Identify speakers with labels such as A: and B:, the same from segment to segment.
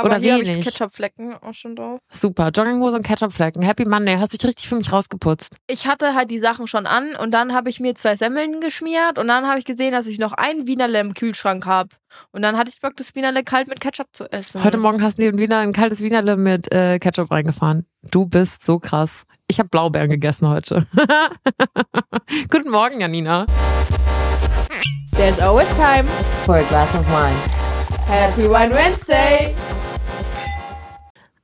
A: Aber
B: Oder
A: hier habe ich
B: wenig?
A: Ketchupflecken auch schon drauf.
B: Super. Jogginghose und Ketchupflecken. Happy Monday. Hast dich richtig für mich rausgeputzt.
A: Ich hatte halt die Sachen schon an und dann habe ich mir zwei Semmeln geschmiert und dann habe ich gesehen, dass ich noch ein Wienerle im Kühlschrank habe. Und dann hatte ich Bock, das Wienerle kalt mit Ketchup zu essen.
B: Heute Morgen hast du dir wieder ein kaltes Wienerle mit äh, Ketchup reingefahren. Du bist so krass. Ich habe Blaubeeren gegessen heute. Guten Morgen, Janina.
A: There's always time.
C: for a glass of wine.
A: Happy Wine Wednesday.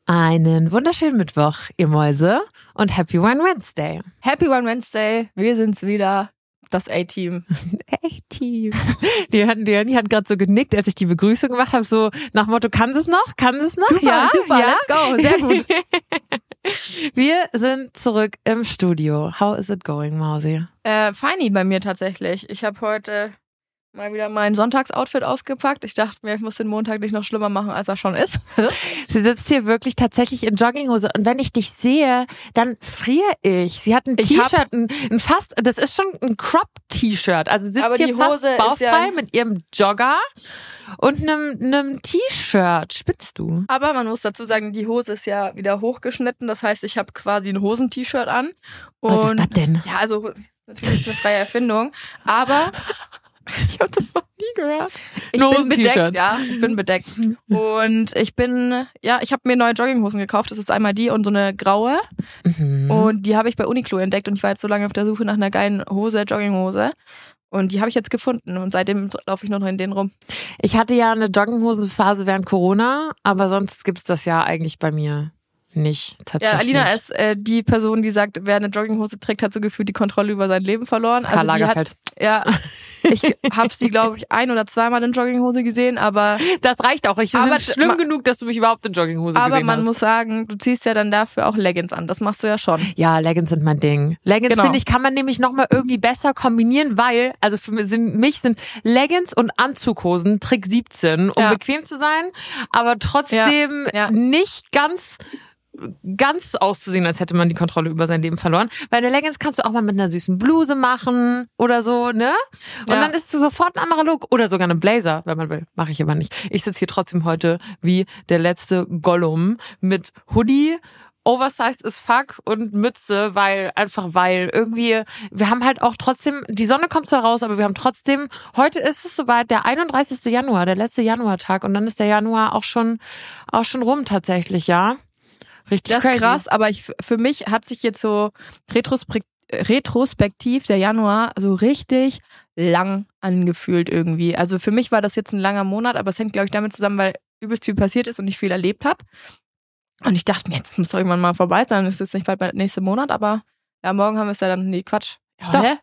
B: Einen wunderschönen Mittwoch, ihr Mäuse. Und Happy One Wednesday.
A: Happy Wine Wednesday. Wir sind's wieder. Das A-Team.
B: Hey, Team. Die, hat- die Janni hat gerade so genickt, als ich die Begrüßung gemacht habe, so nach Motto, kann es noch? Kann es noch? ja,
A: super,
B: ja.
A: let's go. Sehr gut.
B: Wir sind zurück im Studio. How is it going, Mausi?
A: Äh, feini bei mir tatsächlich. Ich habe heute mal wieder mein Sonntagsoutfit ausgepackt. Ich dachte mir, ich muss den Montag nicht noch schlimmer machen, als er schon ist.
B: Sie sitzt hier wirklich tatsächlich in Jogginghose und wenn ich dich sehe, dann friere ich. Sie hat ein T-Shirt, ein, ein fast, das ist schon ein Crop-T-Shirt. Also sie sitzt hier
A: die
B: fast
A: Hose
B: bauchfrei
A: ja-
B: mit ihrem Jogger und einem, einem T-Shirt. Spinnst du?
A: Aber man muss dazu sagen, die Hose ist ja wieder hochgeschnitten. Das heißt, ich habe quasi ein Hosent-T-Shirt an.
B: Was ist
A: Und
B: das denn?
A: Ja, also natürlich ist eine freie Erfindung. Aber
B: Ich habe das noch nie gehört.
A: ich
B: Ein
A: bin bedeckt. Ja, ich bin bedeckt. Und ich bin, ja, ich habe mir neue Jogginghosen gekauft. Das ist einmal die und so eine graue.
B: Mhm.
A: Und die habe ich bei Uniqlo entdeckt. Und ich war jetzt so lange auf der Suche nach einer geilen Hose, Jogginghose. Und die habe ich jetzt gefunden. Und seitdem laufe ich nur noch in denen rum.
B: Ich hatte ja eine Jogginghosenphase während Corona, aber sonst gibt's das ja eigentlich bei mir nicht tatsächlich.
A: Ja, Alina ist äh, die Person, die sagt, wer eine Jogginghose trägt, hat so gefühlt die Kontrolle über sein Leben verloren.
B: Karl
A: hat,
B: Lagerfeld.
A: ja, ich habe sie, glaube ich, ein oder zweimal in Jogginghose gesehen, aber
B: Das reicht auch. Ich finde
A: Aber
B: es schlimm genug, dass du mich überhaupt in Jogginghose
A: aber
B: gesehen
A: man
B: hast.
A: muss sagen, du ziehst ja dann dafür auch Leggings an. Das machst du ja schon.
B: Ja, Leggings sind mein Ding. Leggings,
A: Genau.
B: finde ich, kann man nämlich nochmal irgendwie besser kombinieren, weil, also für mich sind, mich sind Leggings und Anzughosen Trick 17, um
A: Ja.
B: bequem zu sein, aber trotzdem
A: Ja, ja.
B: nicht ganz ganz auszusehen, als hätte man die Kontrolle über sein Leben verloren. Weil eine Leggings kannst du auch mal mit einer süßen Bluse machen oder so, ne? Und
A: Ja.
B: dann ist es sofort ein anderer Look. Oder sogar eine Blazer, wenn man will. Mache ich aber nicht. Ich sitze hier trotzdem heute wie der letzte Gollum mit Hoodie, oversized as fuck und Mütze, weil einfach weil irgendwie wir haben halt auch trotzdem die Sonne kommt zwar raus, aber wir haben trotzdem heute ist es soweit der 31. Januar, der letzte Januartag und dann ist der Januar auch schon auch schon rum tatsächlich, ja. Richtig
A: Das ist
B: crazy.
A: krass, aber ich, für mich hat sich jetzt so retrospek retrospektiv der Januar so richtig lang angefühlt irgendwie. Also für mich war das jetzt ein langer Monat, aber es hängt, glaube ich, damit zusammen, weil übelst viel passiert ist und ich viel erlebt habe. Und ich dachte mir, jetzt muss doch irgendwann mal vorbei sein. Das ist jetzt nicht bald der nächste Monat, aber ja, morgen haben wir es ja dann. Nee, Quatsch. Ja,
B: Doch.
A: hä?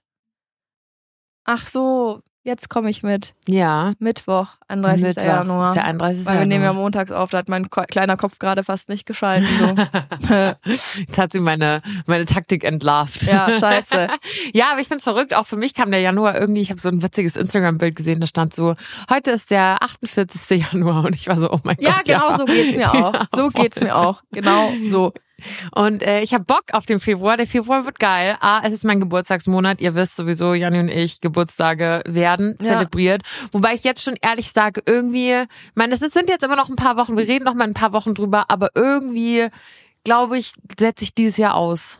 A: Ach so, jetzt komme ich mit.
B: Ja.
A: Mittwoch, 31.
B: Mittwoch
A: Januar.
B: Ist der 31.
A: weil wir nehmen ja
B: Januar.
A: montags auf, da hat mein kleiner Kopf gerade fast nicht geschalten. So.
B: Jetzt hat sie meine, meine Taktik entlarvt.
A: ja, scheiße.
B: Ja, aber ich find's verrückt. Auch für mich kam der Januar irgendwie, ich habe so ein witziges Instagram-Bild gesehen, da stand so, heute ist der 48. Januar und ich war so, oh mein
A: Ja,
B: Gott.
A: genau so geht's mir auch.
B: Ja,
A: So geht's mir auch. Genau so.
B: Und äh, ich habe Bock auf den Februar. Der Februar wird geil. Ah, es ist mein Geburtstagsmonat. Ihr wisst sowieso, Janni und ich, Geburtstage werden
A: Ja.
B: zelebriert. Wobei ich jetzt schon ehrlich sage, irgendwie, ich meine, es sind jetzt immer noch ein paar Wochen, wir reden noch mal ein paar Wochen drüber, aber irgendwie, glaube ich, setze ich dieses Jahr aus.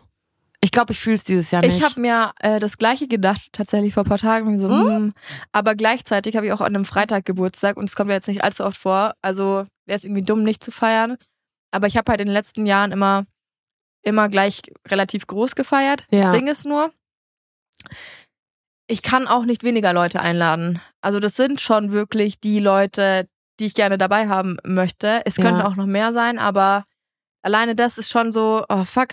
B: Ich glaube, ich fühle es dieses Jahr nicht.
A: Ich habe mir äh, das gleiche gedacht, tatsächlich vor ein paar Tagen. So, hm. Aber gleichzeitig habe ich auch an einem Freitag Geburtstag und es kommt ja jetzt nicht allzu oft vor. Also wäre es irgendwie dumm, nicht zu feiern. Aber ich habe halt in den letzten Jahren immer, immer gleich relativ groß gefeiert.
B: Ja.
A: Das Ding ist nur, ich kann auch nicht weniger Leute einladen. Also das sind schon wirklich die Leute, die ich gerne dabei haben möchte. Es
B: Ja.
A: könnten auch noch mehr sein, aber alleine das ist schon so, oh fuck.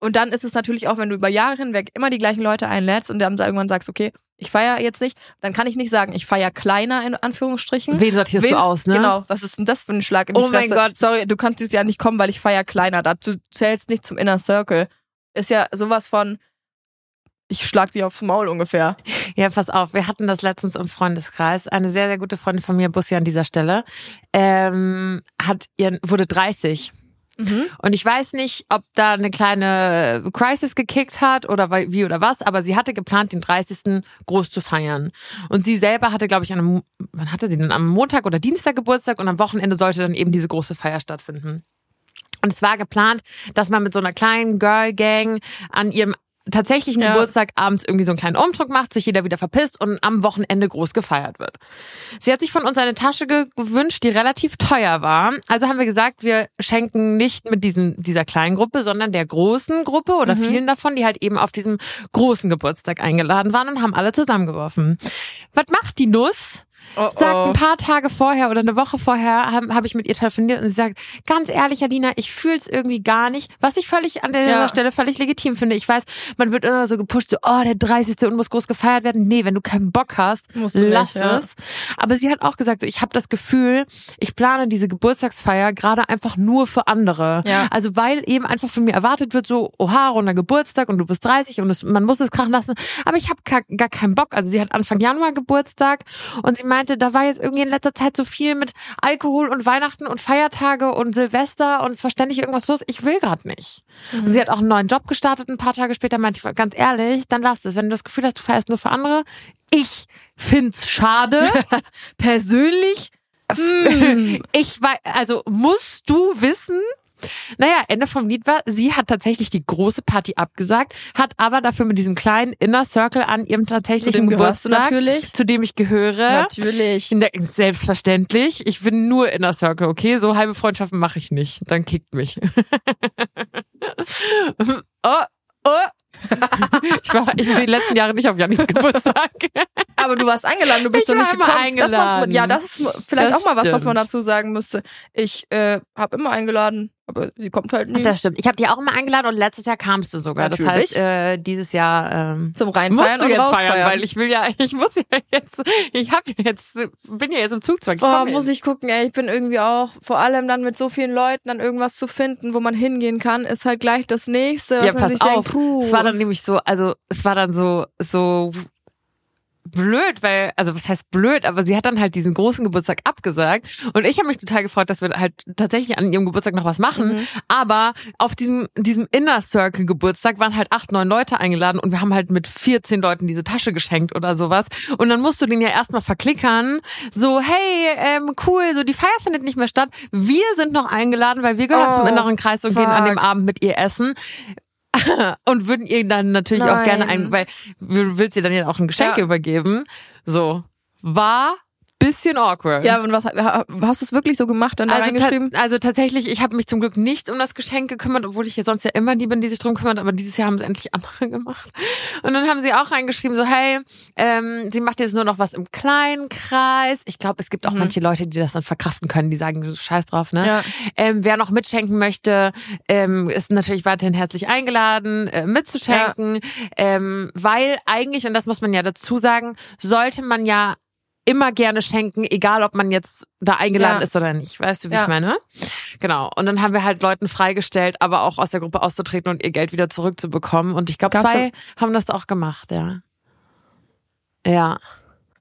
A: Und dann ist es natürlich auch, wenn du über Jahre hinweg immer die gleichen Leute einlädst und dann irgendwann sagst, okay, ich feiere jetzt nicht, dann kann ich nicht sagen, ich feiere kleiner in Anführungsstrichen.
B: Wen sortierst
A: Wen-
B: du aus, ne?
A: Genau, was ist denn das für ein Schlag in die
B: Oh mein
A: Fresse?
B: Gott.
A: Sorry, du kannst dieses Jahr nicht kommen, weil ich feiere kleiner. Dazu zählst nicht zum Inner Circle. Ist ja sowas von, ich schlag dir aufs Maul ungefähr.
B: Ja, pass auf, wir hatten das letztens im Freundeskreis. Eine sehr, sehr gute Freundin von mir, Bussi an dieser Stelle, ähm, hat ihren, wurde 30.
A: Mhm.
B: Und ich weiß nicht, ob da eine kleine Crisis gekickt hat oder wie oder was, aber sie hatte geplant, den 30. groß zu feiern. Und sie selber hatte, glaube ich, an einem, wann hatte sie denn? Am Montag oder Dienstag Geburtstag und am Wochenende sollte dann eben diese große Feier stattfinden. Und es war geplant, dass man mit so einer kleinen Girl Gang an ihrem tatsächlichen
A: Ja.
B: Geburtstag abends irgendwie so einen kleinen Umdruck macht, sich jeder wieder verpisst und am Wochenende groß gefeiert wird. Sie hat sich von uns eine Tasche gewünscht, die relativ teuer war. Also haben wir gesagt, wir schenken nicht mit diesem, dieser kleinen Gruppe, sondern der großen Gruppe oder
A: Mhm.
B: vielen davon, die halt eben auf diesem großen Geburtstag eingeladen waren und haben alle zusammengeworfen. Was macht die Nuss?
A: Oh,
B: sagt ein paar Tage vorher oder eine Woche vorher habe hab ich mit ihr telefoniert und sie sagt, ganz ehrlich, Adina, ich fühle es irgendwie gar nicht, was ich völlig an der
A: Ja.
B: Stelle völlig legitim finde. Ich weiß, man wird immer so gepusht, so, oh, der 30. und muss groß gefeiert werden. Nee, wenn du keinen Bock hast,
A: Musst du nicht,
B: lass
A: ja.
B: es. Aber sie hat auch gesagt, so, ich habe das Gefühl, ich plane diese Geburtstagsfeier gerade einfach nur für andere.
A: Ja.
B: Also weil eben einfach von mir erwartet wird, so, oha, runder Geburtstag und du bist 30 und es, man muss es krachen lassen. Aber ich habe gar keinen Bock. Also sie hat Anfang Januar Geburtstag und sie meinte, da war jetzt irgendwie in letzter Zeit so viel mit Alkohol und Weihnachten und Feiertage und Silvester und es war ständig irgendwas los. Ich will gerade nicht. Und sie hat auch einen neuen Job gestartet. Ein paar Tage später meinte ich, ganz ehrlich, dann lass es. Wenn du das Gefühl hast, du feierst nur für andere, ich find's schade.
A: Persönlich?
B: Ich weiß, also musst du wissen. Naja, Ende vom Lied war, sie hat tatsächlich die große Party abgesagt, hat aber dafür mit diesem kleinen Inner Circle an ihrem tatsächlichen
A: du
B: Geburtstag,
A: natürlich.
B: zu dem ich gehöre.
A: Natürlich.
B: Selbstverständlich. Ich bin nur Inner Circle, okay? So halbe Freundschaften mache ich nicht. Dann kickt mich. oh, oh. ich, war, ich war die letzten Jahre nicht auf Janis Geburtstag.
A: Aber du warst eingeladen, du bist
B: Ich
A: doch nicht gekommen. Das
B: eingeladen.
A: ja, das ist vielleicht
B: Das
A: auch mal was, was man dazu sagen müsste. Ich äh, habe immer eingeladen, aber sie kommt halt nie.
B: Das stimmt. Ich habe dich auch immer eingeladen und letztes Jahr kamst du sogar. Das
A: Natürlich.
B: heißt, äh, dieses Jahr ähm,
A: Zum
B: musst
A: Reinfeiern
B: du
A: und
B: jetzt
A: rausfeiern.
B: feiern, weil ich will ja, ich muss ja jetzt, ich habe jetzt, bin ja jetzt im Zugzwang. Ich
A: Oh, muss
B: hin.
A: ich gucken, ey. Ich bin irgendwie auch, vor allem dann mit so vielen Leuten dann irgendwas zu finden, wo man hingehen kann, ist halt gleich das nächste. Was
B: Ja,
A: man
B: pass
A: sich
B: auf.
A: Denkt, puh.
B: Es war dann nämlich so, also es war dann so, so blöd, weil, also was heißt blöd, aber sie hat dann halt diesen großen Geburtstag abgesagt. Und ich habe mich total gefreut, dass wir halt tatsächlich an ihrem Geburtstag noch was machen,
A: Mhm.
B: aber auf diesem, diesem Inner Circle Geburtstag waren halt acht, neun Leute eingeladen und wir haben halt mit 14 Leuten diese Tasche geschenkt oder sowas. Und dann musst du den ja erstmal verklickern, so, hey, ähm, cool, so die Feier findet nicht mehr statt, wir sind noch eingeladen, weil wir gehören
A: Oh,
B: zum inneren Kreis und gehen an dem
A: fuck.
B: Abend mit ihr essen und würden ihr dann natürlich auch gerne
A: Nein.
B: ein, weil du willst ihr dann ja auch ein Geschenk
A: Ja.
B: übergeben. So. War bisschen awkward.
A: Ja, und was ha- hast du es wirklich so gemacht, dann da
B: also,
A: reingeschrieben?
B: also tatsächlich, ich habe mich zum Glück nicht um das Geschenk gekümmert, obwohl ich ja sonst ja immer die bin, die sich drum kümmert, aber dieses Jahr haben es endlich andere gemacht. Und dann haben sie auch reingeschrieben, so, hey, ähm, sie macht jetzt nur noch was im kleinen Kreis. Ich glaube, es gibt auch
A: Mhm.
B: manche Leute, die das dann verkraften können, die sagen, scheiß drauf, ne?
A: Ja.
B: Ähm, wer noch mitschenken möchte, ähm, ist natürlich weiterhin herzlich eingeladen, äh, mitzuschenken. Ähm, weil eigentlich, und das muss man ja dazu sagen, sollte man ja immer gerne schenken, egal ob man jetzt da eingeladen
A: Ja.
B: ist oder nicht. Weißt du, wie
A: Ja.
B: ich meine? Genau. Und dann haben wir halt Leuten freigestellt, aber auch aus der Gruppe auszutreten und ihr Geld wieder zurückzubekommen. Und ich glaube, zwei haben das auch gemacht, ja. Ja,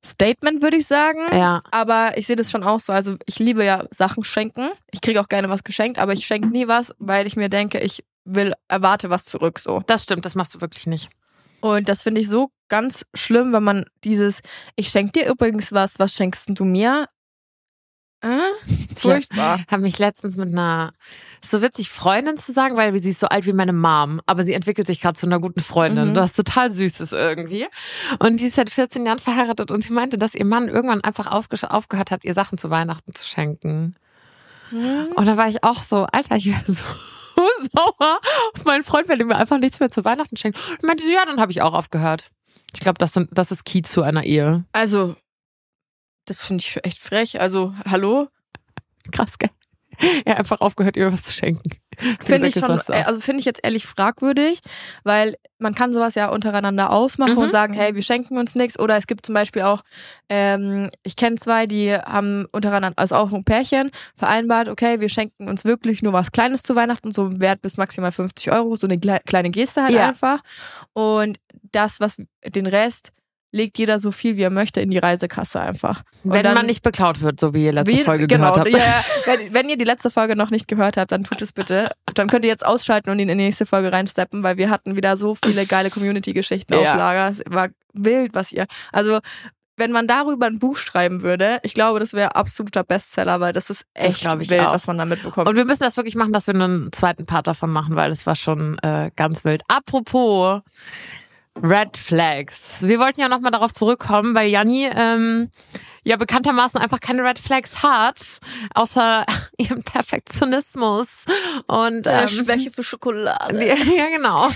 A: Statement würde ich sagen.
B: ja.
A: Aber ich sehe das schon auch so. Also ich liebe ja Sachen schenken. Ich kriege auch gerne was geschenkt, aber ich schenke nie was, weil ich mir denke, ich will, erwarte was zurück so.
B: Das stimmt, das machst du wirklich nicht.
A: Und das finde ich so ganz schlimm, wenn man dieses, ich schenke dir übrigens was, was schenkst du mir? Äh? Furchtbar.
B: Habe mich letztens mit einer, ist so witzig, Freundin zu sagen, weil sie ist so alt wie meine Mom, aber sie entwickelt sich gerade zu einer guten Freundin.
A: Mhm.
B: Das total Süßes irgendwie. Und die ist seit 14 Jahren verheiratet und sie meinte, dass ihr Mann irgendwann einfach aufge- aufgehört hat, ihr Sachen zu Weihnachten zu schenken.
A: Hm?
B: Und da war ich auch so, Alter, ich wäre so sauer auf meinen Freund, wenn er mir einfach nichts mehr zu Weihnachten schenkt. Und meinte sie, ja, dann habe ich auch aufgehört. Ich glaube, das, sind- das ist key zu einer Ehe.
A: Also, das finde ich echt frech. Also, hallo?
B: Krass, gell? Er hat einfach aufgehört, ihr was zu schenken.
A: Finde ich schon, also finde ich jetzt ehrlich fragwürdig, weil man kann sowas ja untereinander ausmachen
B: Mhm.
A: und sagen, hey, wir schenken uns nichts. Oder es gibt zum Beispiel auch, ähm, ich kenne zwei, die haben untereinander, also auch ein Pärchen, vereinbart, okay, wir schenken uns wirklich nur was Kleines zu Weihnachten, so im Wert bis maximal 50 Euro, so eine kleine Geste halt
B: Ja.
A: einfach. Und das, was den Rest legt jeder so viel, wie er möchte, in die Reisekasse einfach. Und
B: Wenn
A: dann-
B: man nicht beklaut wird, so wie ihr letzte
A: wie,
B: Folge
A: genau,
B: gehört habt.
A: Ja, wenn, wenn ihr die letzte Folge noch nicht gehört habt, dann tut es bitte. Dann könnt ihr jetzt ausschalten und in die nächste Folge reinsteppen, weil wir hatten wieder so viele geile Community-Geschichten
B: Ja.
A: auf Lager. Es war wild, was ihr. Also, wenn man darüber ein Buch schreiben würde, ich glaube, das wäre absoluter Bestseller, weil das ist
B: Das
A: echt
B: ich
A: wild,
B: auch.
A: was man da mitbekommt.
B: Und wir müssen das wirklich machen, dass wir einen zweiten Part davon machen, weil das war schon äh, ganz wild. Apropos Red Flags. Wir wollten ja nochmal darauf zurückkommen, weil Janni ähm, ja bekanntermaßen einfach keine Red Flags hat, außer ihren Perfektionismus und
A: Äh,
B: ähm,
A: Schwäche für Schokolade.
B: ja genau.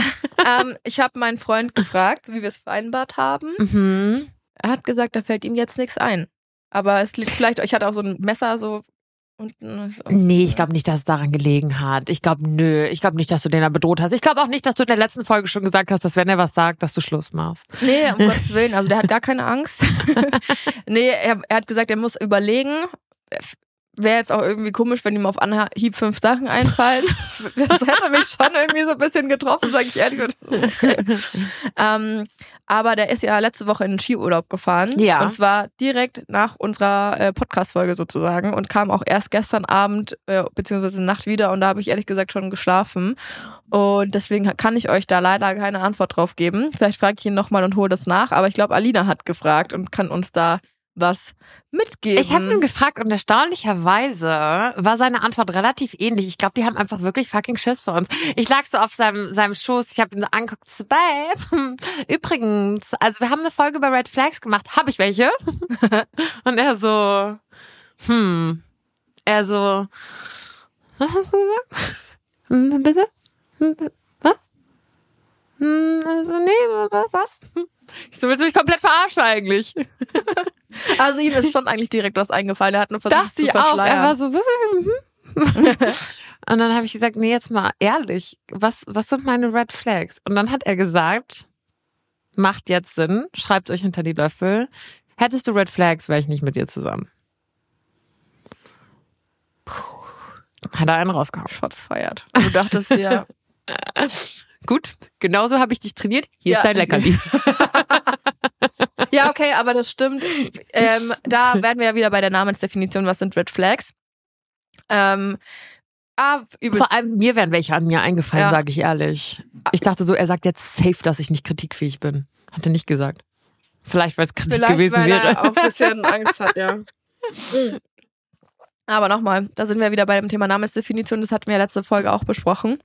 A: ähm, ich habe meinen Freund gefragt, wie wir es vereinbart haben.
B: mhm.
A: Er hat gesagt, da fällt ihm jetzt nichts ein. Aber es liegt vielleicht, ich hatte auch so ein Messer so unten.
B: Nee, ich glaube nicht, dass es daran gelegen hat. Ich glaube, nö. Ich glaube nicht, dass du den da bedroht hast. Ich glaube auch nicht, dass du in der letzten Folge schon gesagt hast, dass wenn er was sagt, dass du Schluss machst.
A: Nee, um Gottes Willen. Also der hat gar keine Angst. nee, er, er hat gesagt, er muss überlegen. Wäre jetzt auch irgendwie komisch, wenn ihm auf Anhieb fünf Sachen einfallen. Das hätte mich schon irgendwie so ein bisschen getroffen, sage ich ehrlich. Okay. Ähm, aber der ist ja letzte Woche in den Skiurlaub gefahren.
B: Ja.
A: Und zwar direkt nach unserer äh, Podcast-Folge sozusagen und kam auch erst gestern Abend äh, beziehungsweise Nacht wieder und da habe ich ehrlich gesagt schon geschlafen. Und deswegen kann ich euch da leider keine Antwort drauf geben. Vielleicht frage ich ihn nochmal und hole das nach. Aber ich glaube, Alina hat gefragt und kann uns da was mitgeben.
B: Ich habe ihn gefragt und erstaunlicherweise war seine Antwort relativ ähnlich. Ich glaube, die haben einfach wirklich fucking Schiss vor uns. Ich lag so auf seinem, seinem Schoß, ich habe ihn so angeguckt, so, Babe, übrigens, also wir haben eine Folge über Red Flags gemacht. Habe ich welche? und er so, hm, er so, was hast du gesagt? Bitte? Was? Hm, Also, nee, was? Ich so, willst du mich komplett verarschen eigentlich?
A: also ihm ist schon eigentlich direkt was eingefallen. Er hat nur versucht
B: dachte
A: zu
B: ich auch.
A: verschleiern.
B: Er war so, mhm. und dann habe ich gesagt, nee, jetzt mal ehrlich, was, was sind meine Red Flags? Und dann hat er gesagt, macht jetzt Sinn, schreibt euch hinter die Löffel. Hättest du Red Flags, wäre ich nicht mit dir zusammen. Puh. Hat er einen rausgehauen.
A: Shots feiert. Du dachtest ja,
B: Gut, genauso habe ich dich trainiert. Hier
A: Ja.
B: ist dein Leckerli.
A: Ja, okay, aber das stimmt. Ähm, da werden wir ja wieder bei der Namensdefinition, was sind Red Flags. Ähm, ah,
B: Vor allem mir wären welche an mir eingefallen,
A: Ja.
B: sage ich ehrlich. Ich dachte so, er sagt jetzt safe, dass ich nicht kritikfähig bin. Hat er nicht gesagt. Vielleicht, weil es Kritik
A: vielleicht,
B: gewesen
A: weil
B: wäre.
A: er auch ein bisschen Angst hat, ja. Aber nochmal, da sind wir wieder bei dem Thema Namensdefinition. Das hatten wir ja letzte Folge auch besprochen.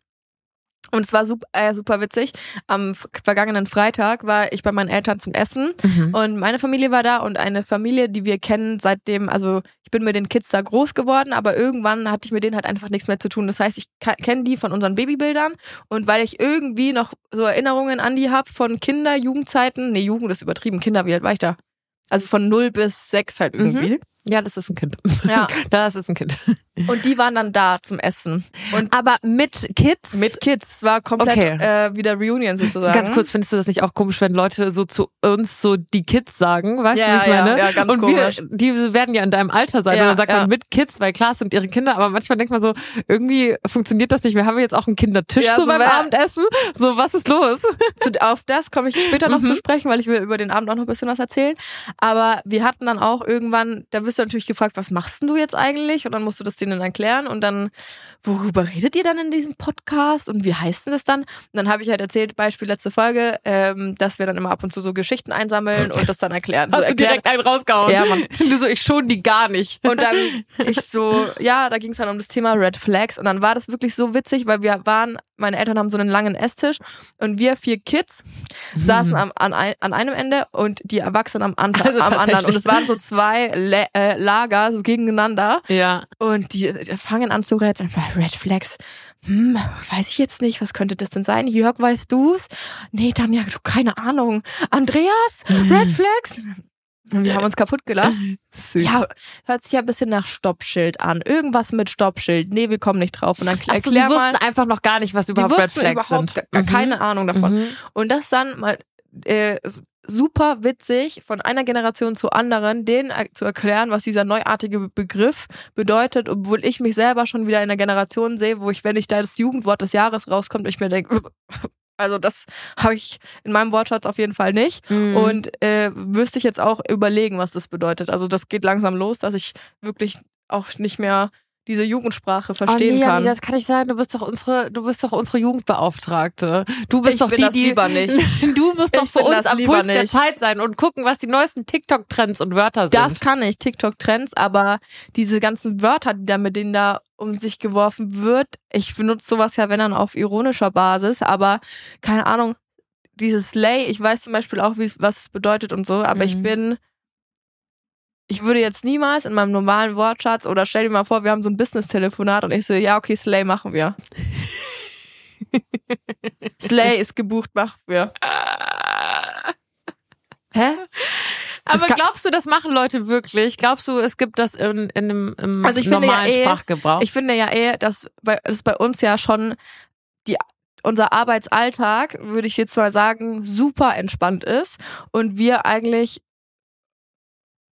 A: Und es war super, äh, super witzig. Am vergangenen Freitag war ich bei meinen Eltern zum Essen
B: Mhm.
A: und meine Familie war da und eine Familie, die wir kennen seitdem, also ich bin mit den Kids da groß geworden, aber irgendwann hatte ich mit denen halt einfach nichts mehr zu tun. Das heißt, ich kenne die von unseren Babybildern und weil ich irgendwie noch so Erinnerungen an die habe von Kinder, Jugendzeiten, nee, Jugend ist übertrieben, Kinder, wie alt war ich da? Also von 0 bis 6 halt irgendwie.
B: Ja, das ist ein Kind.
A: Ja.
B: Das ist ein Kind.
A: Und die waren dann da zum Essen. Und
B: Aber mit Kids?
A: mit Kids. Es war komplett
B: Okay.
A: äh, wieder Reunion sozusagen.
B: Ganz kurz, findest du das nicht auch komisch, wenn Leute so zu uns so die Kids sagen? Weißt
A: Ja,
B: du, wie ich
A: ja,
B: meine?
A: ja, ganz
B: Und
A: komisch.
B: wir, die werden ja in deinem Alter sein.
A: Ja,
B: und dann sagt
A: ja.
B: man mit Kids, weil klar sind ihre Kinder, aber manchmal denkt man so, irgendwie funktioniert das nicht. Wir haben jetzt auch einen Kindertisch so,
A: so
B: beim Abendessen. So, was ist los?
A: Auf das komme ich später noch
B: Mhm.
A: zu sprechen, weil ich will über den Abend auch noch ein bisschen was erzählen. Aber wir hatten dann auch irgendwann, da wirst du natürlich gefragt, was machst du jetzt eigentlich? Und dann musst du das denen erklären. Und dann, worüber redet ihr dann in diesem Podcast? Und wie heißt denn das dann? Und dann habe ich halt erzählt, Beispiel letzte Folge, ähm, dass wir dann immer ab und zu so Geschichten einsammeln und das dann erklären. So
B: Hast du
A: erklären.
B: direkt einen rausgehauen?
A: Ja, Mann.
B: Du so, ich schon die gar nicht.
A: Und dann ich so, ja, da ging es dann um das Thema Red Flags. Und dann war das wirklich so witzig, weil wir waren, meine Eltern haben so einen langen Esstisch und wir vier Kids saßen am, an, ein, an einem Ende und die Erwachsenen am, an,
B: Also
A: am anderen. Und es waren so zwei Le äh, Lager so gegeneinander.
B: Ja.
A: Und die, die fangen an zu rätseln. Red Flags. Hm, weiß ich jetzt nicht, was könnte das denn sein? Jörg, weißt du's? Nee, Tanja, du, keine Ahnung. Andreas? Red Flags? Wir haben uns kaputt gelacht.
B: Süß.
A: Ja, hört sich ja ein bisschen nach Stoppschild an. Irgendwas mit Stoppschild. Nee, wir kommen nicht drauf. Und dann
B: Ach so, die
A: erklär mal.
B: wussten einfach noch gar nicht, was überhaupt Red Flags
A: überhaupt
B: sind.
A: gar,
B: Mhm.
A: keine Ahnung davon.
B: Mhm.
A: Und das dann mal äh, super witzig von einer Generation zur anderen, denen zu erklären, was dieser neuartige Be- Begriff bedeutet, obwohl ich mich selber schon wieder in einer Generation sehe, wo ich, wenn ich da das Jugendwort des Jahres rauskommt, ich mir denke, Also das habe ich in meinem Wortschatz auf jeden Fall nicht.
B: Mhm.
A: Und äh, müsste ich jetzt auch überlegen, was das bedeutet. Also das geht langsam los, dass ich wirklich auch nicht mehr diese Jugendsprache verstehen
B: oh, nee,
A: kann.
B: Anni, das kann nicht sein. Du bist doch unsere, du bist doch unsere Jugendbeauftragte. Du bist
A: Ich
B: doch
A: bin
B: die,
A: das
B: die
A: lieber nicht.
B: Du musst doch
A: Ich
B: für uns am Puls der
A: nicht.
B: Zeit sein und gucken, was die neuesten TikTok-Trends und Wörter sind.
A: Das kann ich, TikTok-Trends, aber diese ganzen Wörter, die da mit denen da um sich geworfen wird, ich benutze sowas ja, wenn dann auf ironischer Basis, aber keine Ahnung, dieses Slay, ich weiß zum Beispiel auch, wie es- was es bedeutet und so, aber ich
B: Mhm.
A: bin, ich würde jetzt niemals in meinem normalen Wortschatz oder stell dir mal vor, wir haben so ein Business-Telefonat und ich so, ja, okay, Slay machen wir. Slay ist gebucht, machen wir. Hä?
B: Aber glaubst du, das machen Leute wirklich? Glaubst du, es gibt das in, in einem im
A: Also ich finde
B: normalen
A: ja eh-
B: Sprachgebrauch?
A: Ich finde ja eh, dass bei, das bei uns ja schon die, unser Arbeitsalltag, würde ich jetzt mal sagen, super entspannt ist und wir eigentlich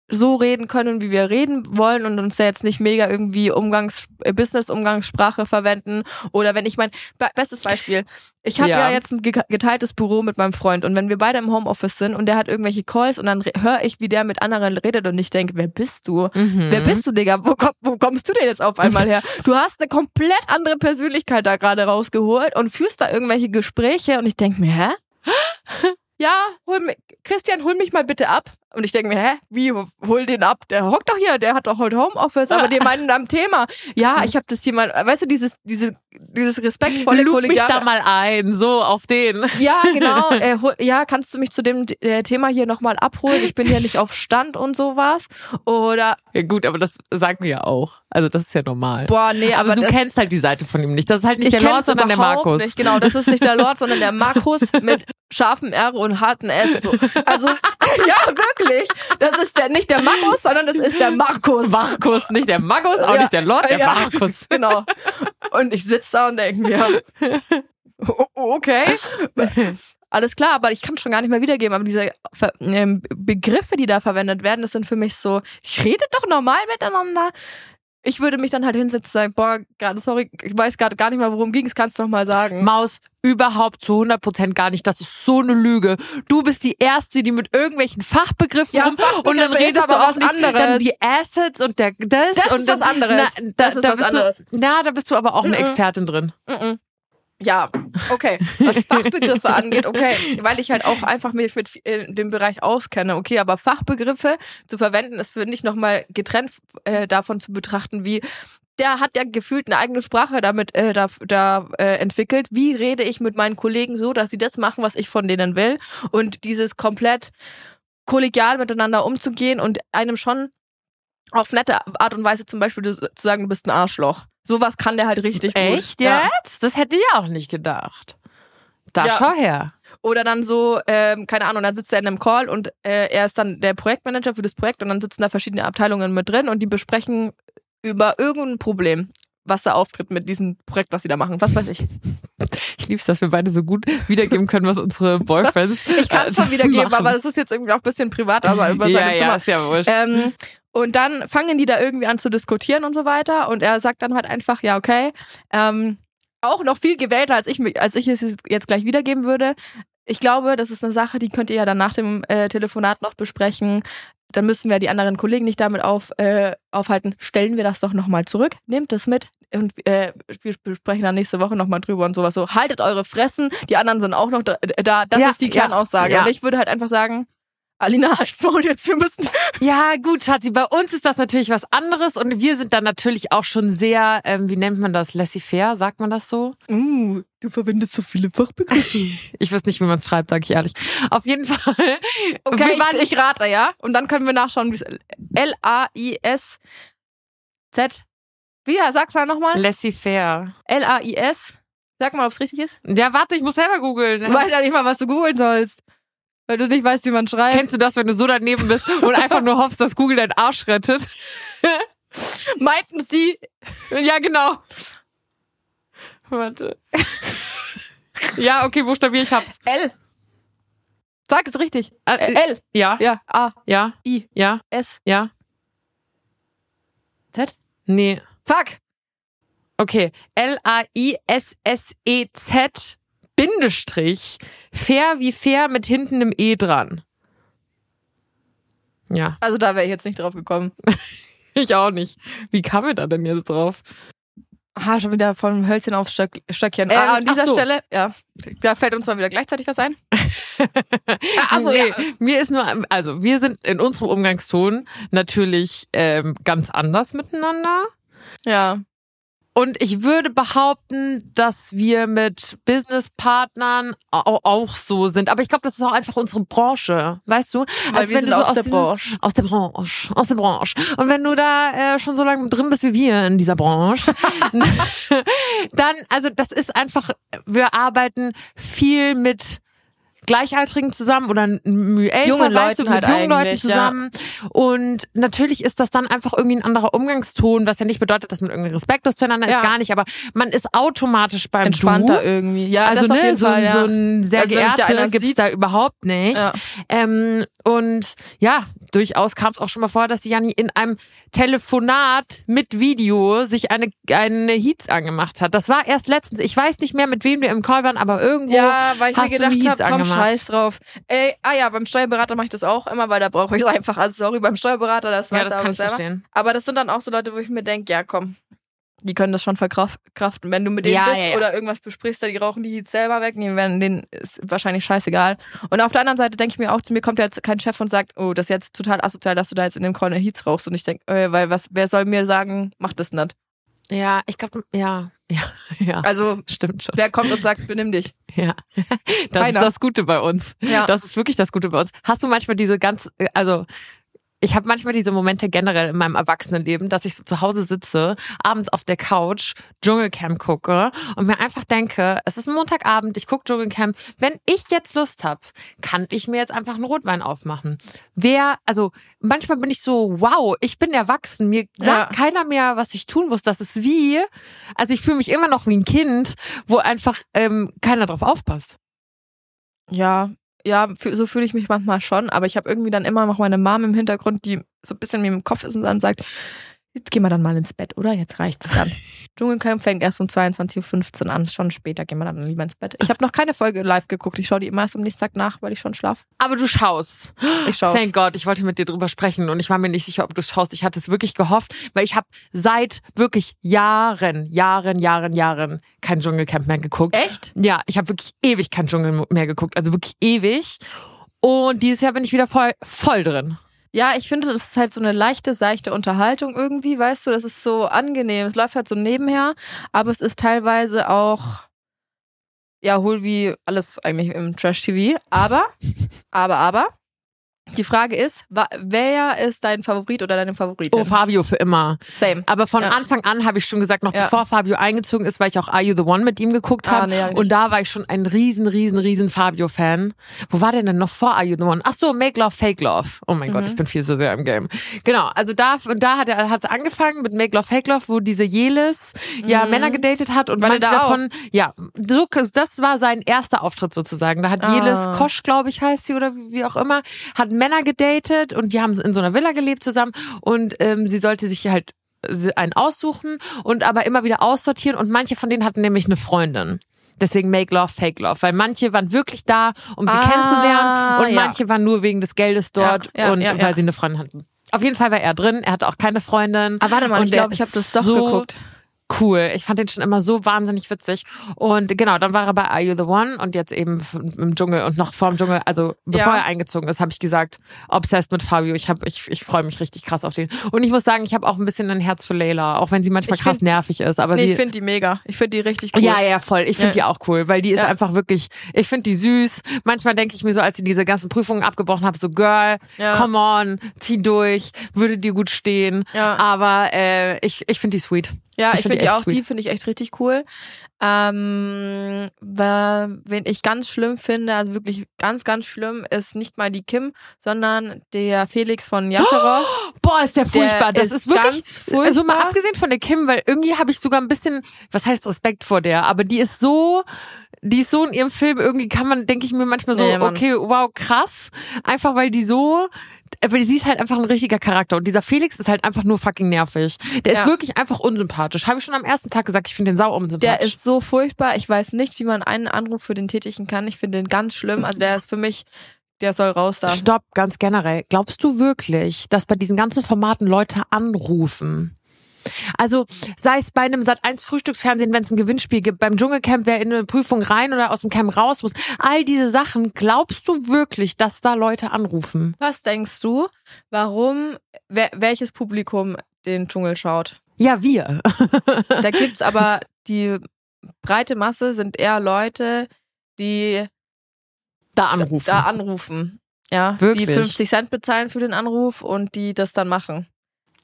A: so reden können, wie wir reden wollen und uns da jetzt nicht mega irgendwie Umgangs äh, Business-Umgangssprache verwenden oder wenn ich mein be bestes Beispiel, ich habe ja.
B: Ja.
A: jetzt ein ge- geteiltes Büro mit meinem Freund und wenn wir beide im Homeoffice sind und der hat irgendwelche Calls und dann höre ich, wie der mit anderen redet und ich denke, wer bist du?
B: Mhm.
A: Wer bist du, Digga? Wo, komm, wo kommst du denn jetzt auf einmal her? Du hast eine komplett andere Persönlichkeit da gerade rausgeholt und führst da irgendwelche Gespräche und ich denk mir, hä? Ja, hol mich, Christian, hol mich mal bitte ab. Und ich denke mir, hä, wie, hol den ab? Der hockt doch hier, der hat doch heute Homeoffice, aber die meinen am Thema. Ja, ich habe das hier mal, weißt du, dieses, dieses, dieses respektvolle
B: Lug mich
A: kollegiale-
B: da mal ein, so auf den.
A: ja, genau. Äh, ja, kannst du mich zu dem äh, Thema hier nochmal abholen? Ich bin hier nicht auf Stand und sowas. Oder,
B: Ja gut, aber das sagen wir ja auch. Also das ist ja normal.
A: boah, nee,
B: aber,
A: aber
B: du kennst halt die Seite von ihm nicht. Das ist halt nicht
A: ich
B: der Lord, sondern der Markus.
A: Nicht. Genau, das ist nicht der Lord, sondern der Markus mit scharfem R und harten S. So. Also, ja, wirklich. Das ist der, nicht der Markus, sondern das ist der Markus.
B: Markus, nicht der Markus, auch
A: Ja.
B: nicht der Lord, der
A: Ja.
B: Markus.
A: Genau. Und ich sitze da und denke mir, o- okay. Alles klar, aber ich kann schon gar nicht mehr wiedergeben. Aber diese ähm, Begriffe, die da verwendet werden, das sind für mich so, ich rede doch normal miteinander. Ich würde mich dann halt hinsetzen und sagen, boah, sorry, ich weiß gerade gar nicht mehr, worum ging es, kannst du doch mal sagen.
B: Maus, überhaupt zu 100% gar nicht. Das ist so eine Lüge. Du bist die Erste, die mit irgendwelchen Fachbegriffen
A: Ja,
B: rum und dann
A: Fachbegriffe
B: redest
A: aber
B: du auch nicht
A: anderes.
B: dann die Assets und der das,
A: Das
B: und
A: ist
B: dann,
A: was anderes.
B: Na, da,
A: Das ist
B: da
A: was anderes.
B: Du, na, da bist du aber auch eine
A: Mhm.
B: Expertin drin.
A: Mhm. Ja, okay. Was Fachbegriffe angeht, okay, weil ich halt auch einfach mich mit äh, dem Bereich auskenne, okay, aber Fachbegriffe zu verwenden, ist finde ich nochmal getrennt äh, davon zu betrachten, wie der hat ja gefühlt eine eigene Sprache damit äh, da, da äh, entwickelt. Wie rede ich mit meinen Kollegen so, dass sie das machen, was ich von denen will und dieses komplett kollegial miteinander umzugehen und einem schon auf nette Art und Weise zum Beispiel zu sagen, du bist ein Arschloch. Sowas kann der halt richtig gut.
B: Echt
A: Ja.
B: jetzt? Das hätte ich auch nicht gedacht. Da
A: Ja.
B: schau her.
A: Oder dann so, ähm, keine Ahnung, dann sitzt er in einem Call und äh, er ist dann der Projektmanager für das Projekt und dann sitzen da verschiedene Abteilungen mit drin und die besprechen über irgendein Problem, was da auftritt mit diesem Projekt, was sie da machen. Was weiß ich.
B: Ich lieb's, dass wir beide so gut wiedergeben können, was unsere Boyfriends.
A: Ich kann es
B: äh,
A: schon wiedergeben,
B: machen.
A: aber das ist jetzt irgendwie auch ein bisschen privat, aber über
B: ja,
A: seine
B: ja,
A: Firma.
B: ist ja wurscht.
A: Ähm, und dann fangen die da irgendwie an zu diskutieren und so weiter. Und er sagt dann halt einfach, ja, okay. Ähm, auch noch viel gewählter, als ich, als ich es jetzt gleich wiedergeben würde. Ich glaube, das ist eine Sache, die könnt ihr ja dann nach dem äh, Telefonat noch besprechen. Dann müssen wir die anderen Kollegen nicht damit auf, äh, aufhalten. Stellen wir das doch nochmal zurück. Nehmt das mit. Und äh, wir besprechen dann nächste Woche nochmal drüber und sowas. So, haltet eure Fressen. Die anderen sind auch noch da. da. Das
B: Ja,
A: ist die
B: ja,
A: Kernaussage.
B: ja.
A: Und ich würde halt einfach sagen, Alina, halt Maul jetzt. Wir müssen
B: Ja, gut, Schatzi, bei uns ist das natürlich was anderes und wir sind dann natürlich auch schon sehr, ähm, wie nennt man das, laissez-faire, sagt man das so?
A: Uh, du verwendest so viele Fachbegriffe.
B: Ich weiß nicht, wie man es schreibt, sag ich ehrlich. Auf jeden Fall.
A: Okay,
B: wir waren,
A: ich, ich rate, ja? Und dann können wir nachschauen, wie es L-A-I-S-Z. Wie, ja, sag's mal nochmal.
B: laissez-faire.
A: L-A-I-S. Sag mal, ob es richtig ist.
B: Ja, warte, ich muss selber googeln.
A: Du weißt ja nicht mal, was du googeln sollst. Weil du nicht weißt, wie man schreibt.
B: Kennst du das, wenn du so daneben bist und einfach nur hoffst, dass Google deinen Arsch rettet?
A: Meinten sie.
B: Ja, genau. Warte. Ja, okay, buchstabier, ich hab's.
A: L. Sag es richtig.
B: Äh,
A: Äh, L.
B: Ja,
A: Ja, A,
B: ja,
A: I,
B: ja,
A: S,
B: ja.
A: Z.
B: Nee.
A: Fuck.
B: Okay. L-A-I-S-S-E-Z Bindestrich, fair wie fair mit hinten einem E dran. Ja,
A: Also da wäre ich jetzt nicht drauf gekommen.
B: ich auch nicht. Wie kam er da denn jetzt drauf?
A: Ah, schon wieder von Hölzchen aufs Stöck, Stöckchen.
B: Ähm,
A: ah, an dieser
B: so.
A: Stelle, ja, da fällt uns mal wieder gleichzeitig was ein.
B: Also
A: nee,
B: nee, mir ist nur, also wir sind in unserem Umgangston natürlich ähm, ganz anders miteinander.
A: Ja.
B: Und ich würde behaupten, dass wir mit Businesspartnern au- auch so sind. Aber ich glaube, das ist auch einfach unsere Branche, weißt du?
A: Weil wir sind aus der Branche.
B: Aus der Branche, aus der Branche. Und wenn du da äh, schon so lange drin bist wie wir in dieser Branche, dann, also das ist einfach, wir arbeiten viel mit Gleichaltrigen zusammen oder m- älter,
A: Jungen
B: weißt du, mit
A: halt
B: jungen Leuten
A: eigentlich, ja.
B: zusammen. Und natürlich ist das dann einfach irgendwie ein anderer Umgangston, was ja nicht bedeutet, dass man irgendwie respektlos zueinander
A: Ja.
B: ist, gar nicht, aber man ist automatisch beim
A: Entspannter
B: Du.
A: irgendwie. Ja,
B: Also ne,
A: jeden
B: so,
A: Fall,
B: ein-
A: ja.
B: so ein sehr
A: Also wenn mich da
B: geehrte
A: einer
B: gibt's
A: sieht-
B: da überhaupt nicht.
A: Ja.
B: Ähm, und ja, durchaus kam es auch schon mal vor, dass die Janni in einem Telefonat mit Video sich eine, eine Heats angemacht hat. Das war erst letztens. Ich weiß nicht mehr, mit wem wir im Call waren, aber irgendwo
A: Ja, weil ich
B: hast
A: mir
B: du
A: gedacht
B: Heats
A: habe, komm,
B: angemacht.
A: Scheiß drauf. Ey, ah ja, beim Steuerberater mache ich das auch immer, weil da brauche ich es einfach. Also sorry, beim Steuerberater, das
B: Ja, das
A: er
B: kann ich
A: selber.
B: verstehen.
A: Aber das sind dann auch so Leute, wo ich mir denke, ja komm, die können das schon verkraften. Wenn du mit denen
B: Ja,
A: bist
B: ja, ja.
A: oder irgendwas besprichst, dann die rauchen die selber weg, die werden denen ist wahrscheinlich scheißegal. Und auf der anderen Seite denke ich mir auch, zu mir kommt jetzt kein Chef und sagt, oh, das ist jetzt total asozial, dass du da jetzt in dem eine Heats rauchst. Und ich denke, äh, weil was, wer soll mir sagen, mach das nicht.
B: Ja, ich glaube, ja, ja, ja.
A: Also,
B: Stimmt schon.
A: wer kommt und sagt, benimm dich?
B: Ja. Das
A: Keiner.
B: ist das Gute bei uns.
A: Ja.
B: Das ist wirklich das Gute bei uns. Hast du manchmal diese ganz, also ich habe manchmal diese Momente generell in meinem Erwachsenenleben, dass ich so zu Hause sitze, abends auf der Couch Dschungelcamp gucke und mir einfach denke, es ist ein Montagabend, ich gucke Dschungelcamp. Wenn ich jetzt Lust habe, kann ich mir jetzt einfach einen Rotwein aufmachen. Wer, also manchmal bin ich so, wow, ich bin erwachsen, mir sagt
A: Ja.
B: keiner mehr, was ich tun muss. Das ist wie, also ich fühle mich immer noch wie ein Kind, wo einfach ähm, keiner drauf aufpasst.
A: Ja, ja, so fühle ich mich manchmal schon, aber ich habe irgendwie dann immer noch meine Mom im Hintergrund, die so ein bisschen mir im Kopf ist und dann sagt, jetzt gehen wir dann mal ins Bett, oder? Jetzt reicht's dann. Dschungelcamp fängt erst um 22.15 Uhr an, schon später gehen wir dann lieber ins Bett. Ich habe noch keine Folge live geguckt, ich schaue die immer erst am nächsten Tag nach, weil ich schon schlaf.
B: Aber du schaust.
A: Ich schaue.
B: Thank God, ich wollte mit dir drüber sprechen und ich war mir nicht sicher, ob du es schaust. Ich hatte es wirklich gehofft, weil ich habe seit wirklich Jahren, Jahren, Jahren, Jahren kein Dschungelcamp mehr geguckt.
A: Echt?
B: Ja, ich habe wirklich ewig kein Dschungel mehr geguckt, also wirklich ewig. Und dieses Jahr bin ich wieder voll, voll drin.
A: Ja, ich finde, das ist halt so eine leichte, seichte Unterhaltung irgendwie, weißt du, das ist so angenehm. Es läuft halt so nebenher, aber es ist teilweise auch, ja, hohl wie alles eigentlich im Trash-TV. Aber, aber, aber, die Frage ist, wer ist dein Favorit oder deine Favoritin?
B: Oh, Fabio für immer.
A: Same.
B: Aber von
A: Ja.
B: Anfang an habe ich schon gesagt, noch
A: Ja.
B: bevor Fabio eingezogen ist, weil ich auch Are You the One mit ihm geguckt
A: Ah,
B: habe.
A: nee, hab ich
B: und da war ich schon ein riesen, riesen, riesen Fabio-Fan. Wo war der denn noch vor Are You the One? Ach so, Make Love, Fake Love. Oh mein
A: Mhm.
B: Gott, ich bin viel zu sehr im Game. Genau, also da, und da hat er hat's angefangen mit Make Love, Fake Love, wo diese Jelis ja
A: Mhm.
B: Männer gedatet hat und
A: War
B: manche
A: da auch?
B: davon, ja, so, das war sein erster Auftritt sozusagen. Da hat
A: Ah.
B: Jelis Kosch, glaube ich, heißt sie oder wie wie auch immer, hat Männer gedatet und die haben in so einer Villa gelebt zusammen und ähm, sie sollte sich halt einen aussuchen und aber immer wieder aussortieren und manche von denen hatten nämlich eine Freundin. Deswegen Make Love, Fake Love, weil manche waren wirklich da, um sie
A: Ah,
B: kennenzulernen und
A: ja.
B: manche waren nur wegen des Geldes dort
A: Ja, ja,
B: und weil sie eine Freundin hatten. Auf jeden Fall war er drin, er hatte auch keine Freundin.
A: Ah, warte mal,
B: Und
A: ich glaube, ich habe das doch
B: so
A: geguckt.
B: Cool. Ich fand den schon immer so wahnsinnig witzig. Und genau, dann war er bei Are You the One und jetzt eben im Dschungel und noch vorm Dschungel, also bevor
A: Ja.
B: er eingezogen ist, habe ich gesagt, obsessed mit Fabio. Ich hab, ich, ich freue mich richtig krass auf den. Und ich muss sagen, ich habe auch ein bisschen ein Herz für Layla, auch wenn sie manchmal
A: Ich
B: krass
A: find-
B: nervig ist. Aber
A: Nee,
B: sie
A: ich finde die mega. Ich finde die richtig cool.
B: ja, ja, voll. Ich finde
A: Ja.
B: die auch cool, weil die ist
A: Ja.
B: einfach wirklich, ich finde die süß. Manchmal denke ich mir so, als sie diese ganzen Prüfungen abgebrochen habe, so Girl, come on, zieh durch, würde dir gut stehen.
A: Ja.
B: Aber äh, ich, ich finde die sweet.
A: Ja,
B: Ich
A: ich,
B: find
A: finde
B: die
A: die auch,
B: sweet.
A: die finde ich echt richtig cool. Ähm, wen ich ganz schlimm finde, also wirklich ganz, ganz schlimm, ist nicht mal die Kim, sondern der Felix von Jascharow.
B: Boah, ist der furchtbar. das
A: ist
B: ist wirklich,
A: furchtbar.
B: also mal abgesehen von der Kim, weil irgendwie habe ich sogar ein bisschen, was heißt Respekt vor der, aber die ist so, die ist so in ihrem Film, irgendwie kann man, denke ich mir manchmal so,
A: Nee,
B: okay, wow, krass. Einfach weil die so, aber sie ist halt einfach ein richtiger Charakter und dieser Felix ist halt einfach nur fucking nervig. Der ist
A: Ja.
B: wirklich einfach unsympathisch. Habe ich schon am ersten Tag gesagt, ich finde den sau unsympathisch.
A: Der ist so furchtbar. Ich weiß nicht, wie man einen Anruf für den tätigen kann. Ich finde den ganz schlimm. Also der ist für mich, der soll raus da.
B: Stopp, ganz generell. Glaubst du wirklich, dass bei diesen ganzen Formaten Leute anrufen? Also sei es bei einem Sat1 Frühstücksfernsehen, wenn es ein Gewinnspiel gibt, beim Dschungelcamp, wer in eine Prüfung rein oder aus dem Camp raus muss, all diese Sachen, glaubst du wirklich, dass da Leute anrufen?
A: Was denkst du, warum, wer, welches Publikum den Dschungel schaut?
B: Ja, wir.
A: Da gibt's aber die breite Masse sind eher Leute, die
B: Da anrufen.
A: da anrufen. Ja,
B: Wirklich?
A: die 50 Cent bezahlen für den Anruf und die das dann machen.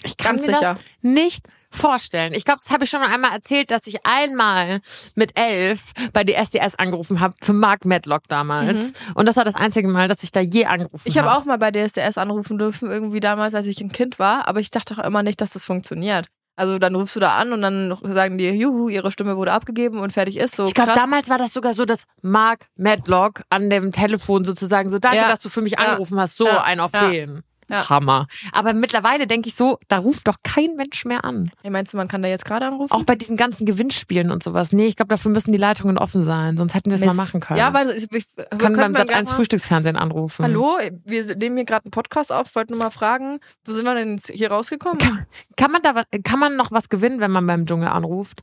B: Ich kann
A: Ganz
B: mir
A: sicher.
B: das nicht vorstellen. Ich glaube, das habe ich schon einmal erzählt, dass ich einmal mit elf bei DSDS angerufen habe für Mark Medlock damals. Und das war das einzige Mal, dass ich da je angerufen
A: Mhm. Ich habe
B: habe.
A: auch mal bei DSDS anrufen dürfen, irgendwie damals, als ich ein Kind war, aber ich dachte auch immer nicht, dass das funktioniert. Also dann rufst du da an und dann sagen die, juhu, ihre Stimme wurde abgegeben und fertig ist. So
B: Ich glaube, damals war das sogar so, dass Mark Medlock an dem Telefon sozusagen so, danke,
A: Ja.
B: dass du für mich
A: Ja.
B: angerufen hast, so
A: Ja.
B: ein auf
A: Ja.
B: den.
A: Ja.
B: Hammer. Aber mittlerweile denke ich so, da ruft doch kein Mensch mehr an.
A: Hey, meinst du, man kann da jetzt gerade anrufen?
B: Auch bei diesen ganzen Gewinnspielen und sowas. Nee, ich glaube, dafür müssen die Leitungen offen sein, sonst hätten wir es mal machen können.
A: Ja, weil ich, ich, wir
B: können beim Sat
A: gleich
B: 1
A: mal-
B: Frühstücksfernsehen anrufen.
A: Hallo, wir nehmen hier gerade einen Podcast auf, wollten nur mal fragen, wo sind wir denn jetzt hier rausgekommen?
B: Kann man da kann man noch was gewinnen, wenn man beim Dschungel anruft?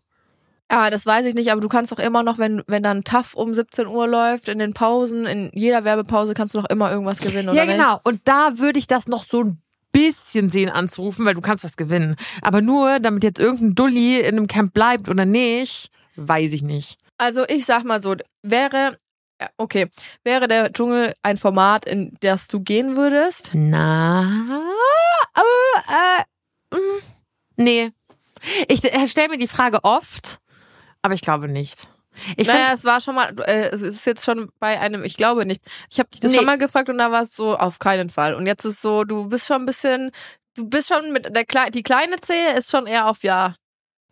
A: Ah, das weiß ich nicht, aber du kannst doch immer noch, wenn, wenn dann TAF um 17 Uhr läuft, in den Pausen, in jeder Werbepause kannst du doch immer irgendwas gewinnen, oder
B: ja,
A: nicht?
B: genau. Und da würde ich das noch so ein bisschen sehen anzurufen, weil du kannst was gewinnen. Aber nur, damit jetzt irgendein Dulli in einem Camp bleibt oder nicht, weiß ich nicht.
A: Also ich sag mal so, wäre, ja, okay, wäre der Dschungel ein Format, in das du gehen würdest?
B: Na, äh, äh, mm, nee. Ich äh, stelle mir die Frage oft, aber ich glaube nicht. Ich
A: naja,
B: find,
A: es war schon mal, äh, es ist jetzt schon bei einem, ich glaube nicht. Ich habe dich das
B: Nee.
A: schon mal gefragt und da war es so, auf keinen Fall. Und jetzt ist so, du bist schon ein bisschen, du bist schon mit der Kle die kleine Zehe ist schon eher auf Ja.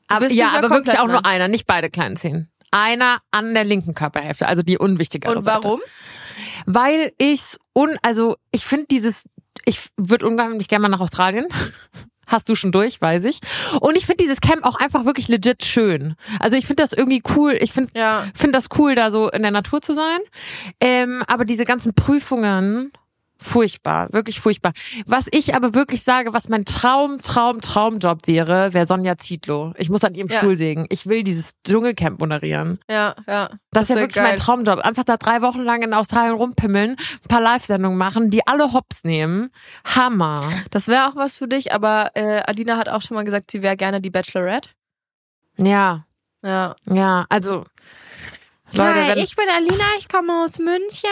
B: aber, ja, aber wirklich auch nur
A: ne?
B: einer, nicht beide kleinen Zehen. Einer an der linken Körperhälfte, also die unwichtigere
A: Und
B: Seite.
A: warum?
B: Weil ich's un, also ich finde dieses, ich würde unglaublich gerne mal nach Australien. Hast du schon durch, weiß ich. Und ich finde dieses Camp auch einfach wirklich legit schön. Also ich finde das irgendwie cool. Ich finde
A: Ja.
B: finde das cool, da so in der Natur zu sein. Ähm, aber diese ganzen Prüfungen, furchtbar, wirklich furchtbar. Was ich aber wirklich sage, was mein Traum, Traum, Traumjob wäre, wäre Sonja Zietlow. Ich muss an ihrem
A: Ja.
B: Stuhl sägen. Ich will dieses Dschungelcamp moderieren.
A: Ja, ja.
B: Das ist ja wirklich mein
A: geil.
B: Traumjob. Einfach da drei Wochen lang in Australien rumpimmeln, ein paar Live-Sendungen machen, die alle Hops nehmen. Hammer.
A: Das wäre auch was für dich, aber äh, Adina hat auch schon mal gesagt, sie wäre gerne die Bachelorette.
B: Ja,
A: Ja.
B: ja, also. Leute,
A: Hi, ich bin Alina, ich komme aus München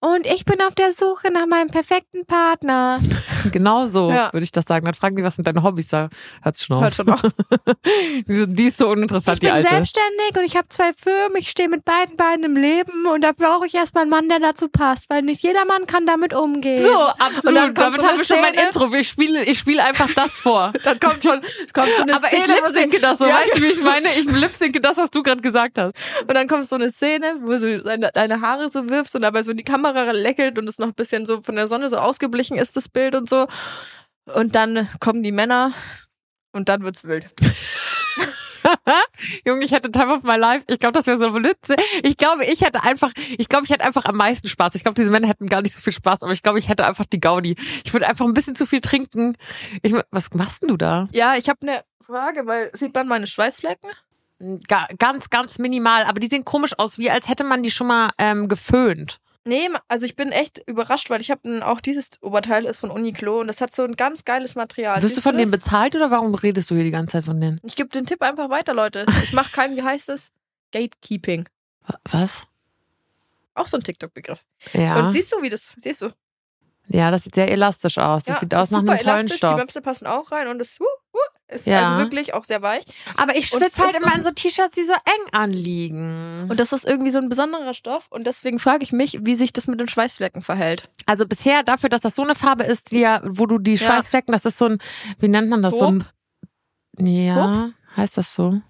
A: und ich bin auf der Suche nach meinem perfekten Partner.
B: genau so
A: Ja.
B: würde ich das sagen. Dann fragen die, was sind deine Hobbys? Da hört's schon auf.
A: Hört schon auf.
B: die, die ist so uninteressant,
A: Ich bin
B: die Alte.
A: selbstständig und ich habe zwei Firmen, ich stehe mit beiden Beinen im Leben und da brauche ich erstmal einen Mann, der dazu passt, weil nicht jeder Mann kann damit umgehen.
B: So, absolut.
A: Und dann kommt
B: Damit
A: so
B: haben wir schon mein. Intro. Ich spiele, ich spiele einfach das vor.
A: Dann kommt schon, kommt so eine
B: Aber ich
A: Szene, sie-
B: lipsinke das so.
A: Ja,
B: Weißt du, wie ich meine? Ich lipsinke das, was du gerade gesagt hast.
A: Und dann kommt so eine Szene, wo du seine, deine Haare so wirfst und dabei so in die Kamera lächelt und es noch ein bisschen so von der Sonne so ausgeblichen ist, das Bild und so. Und dann kommen die Männer und dann wird's wild.
B: Junge, ich hätte Time of My Life. Ich glaube, das wäre so Blitze. Ich glaube, ich hätte einfach, ich glaube, ich hätte einfach am meisten Spaß. Ich glaube, diese Männer hätten gar nicht so viel Spaß, aber ich glaube, ich hätte einfach die Gaudi. Ich würde einfach ein bisschen zu viel trinken. Ich, was machst denn du da?
A: Ja, ich habe eine Frage, weil sieht man meine Schweißflecken?
B: Ga, ganz, ganz minimal, aber die sehen komisch aus, wie als hätte man die schon mal ähm, geföhnt.
A: Nee, also ich bin echt überrascht, weil ich habe auch dieses Oberteil ist von Uniqlo und das hat so ein ganz geiles Material.
B: Wirst du von denen
A: das?
B: bezahlt oder warum redest du hier die ganze Zeit von denen?
A: Ich gebe den Tipp einfach weiter, Leute. Ich mache kein, wie heißt es? Gatekeeping.
B: Was?
A: Auch so ein TikTok-Begriff.
B: Ja.
A: Und siehst du, wie das, siehst du?
B: ja, das sieht sehr elastisch aus. Das
A: ja,
B: sieht aus nach einem tollen
A: elastisch,
B: Stoff.
A: Die Möpse passen auch rein und uh, uh, ist
B: Ja.
A: also wirklich auch sehr weich.
B: Aber ich schwitze halt immer
A: so-
B: in so T-Shirts, die so eng anliegen.
A: Und das ist irgendwie so ein besonderer Stoff und deswegen frage ich mich, wie sich das mit den Schweißflecken verhält.
B: Also bisher dafür, dass das so eine Farbe ist, die ja, wo du die
A: Ja.
B: Schweißflecken, das ist so ein, wie nennt man das? So ein, ja, heißt das so?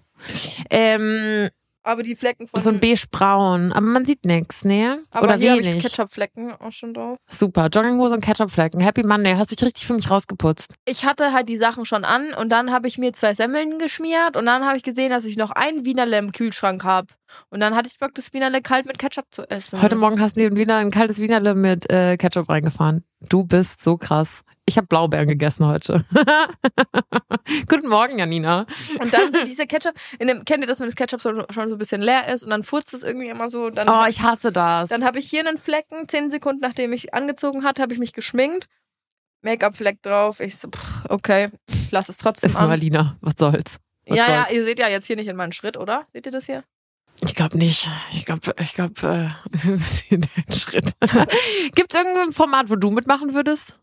B: Ähm,
A: Aber die Flecken von.
B: So ein beige-braun. Aber man sieht nichts, ne?
A: aber
B: Oder
A: hier habe ich
B: wenig.
A: Ketchup-Flecken auch schon drauf.
B: Super. Jogginghose und Ketchupflecken. Happy Monday. Hast dich richtig für mich rausgeputzt.
A: Ich hatte halt die Sachen schon an und dann habe ich mir zwei Semmeln geschmiert und dann habe ich gesehen, dass ich noch ein Wienerle im Kühlschrank habe. Und dann hatte ich Bock, das Wienerle kalt mit Ketchup zu essen.
B: Heute Morgen hast du dir wieder ein kaltes Wienerle mit äh, Ketchup reingefahren. Du bist so krass. Ich habe Blaubeeren gegessen heute. Guten Morgen, Janina.
A: Und dann so diese Ketchup, in dem, kennt ihr das, wenn das Ketchup so, schon so ein bisschen leer ist und dann furzt es irgendwie immer so. Dann,
B: Oh, ich hasse das.
A: dann habe ich hier einen Flecken, zehn Sekunden nachdem ich angezogen hatte, habe ich mich geschminkt. Make-up-Fleck drauf. Ich so, pff, okay, ich lass es trotzdem
B: ist nur
A: an.
B: Alina. Was soll's? Was
A: Ja, ja,
B: soll's?
A: ihr seht ja jetzt hier nicht in meinen Schritt, oder? Seht ihr das hier?
B: Ich glaube nicht. Ich glaube, ich glaube, äh, den Schritt. Gibt's irgendein Format, wo du mitmachen würdest?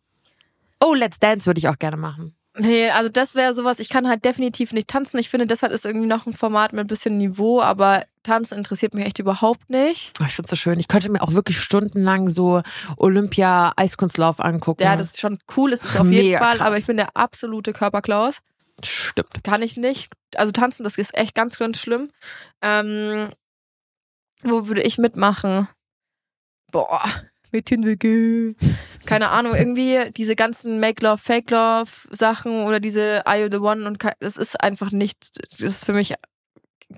B: Oh, Let's Dance würde ich auch gerne machen.
A: Nee, also das wäre sowas, ich kann halt definitiv nicht tanzen. Ich finde, deshalb ist irgendwie noch ein Format mit ein bisschen Niveau, aber Tanzen interessiert mich echt überhaupt nicht.
B: Oh, Ich find's so schön. Ich könnte mir auch wirklich stundenlang so Olympia-Eiskunstlauf angucken.
A: Ja, das ist schon cool, ist es auf jeden
B: Mega
A: Fall,
B: krass.
A: aber ich bin der absolute Körperklaus.
B: stimmt.
A: Kann ich nicht. Also tanzen, das ist echt ganz, ganz schlimm. Ähm, wo würde ich mitmachen? Boah. Keine Ahnung, irgendwie diese ganzen Make Love, Fake Love Sachen oder diese Are You the One und das ist einfach nicht, das ist für mich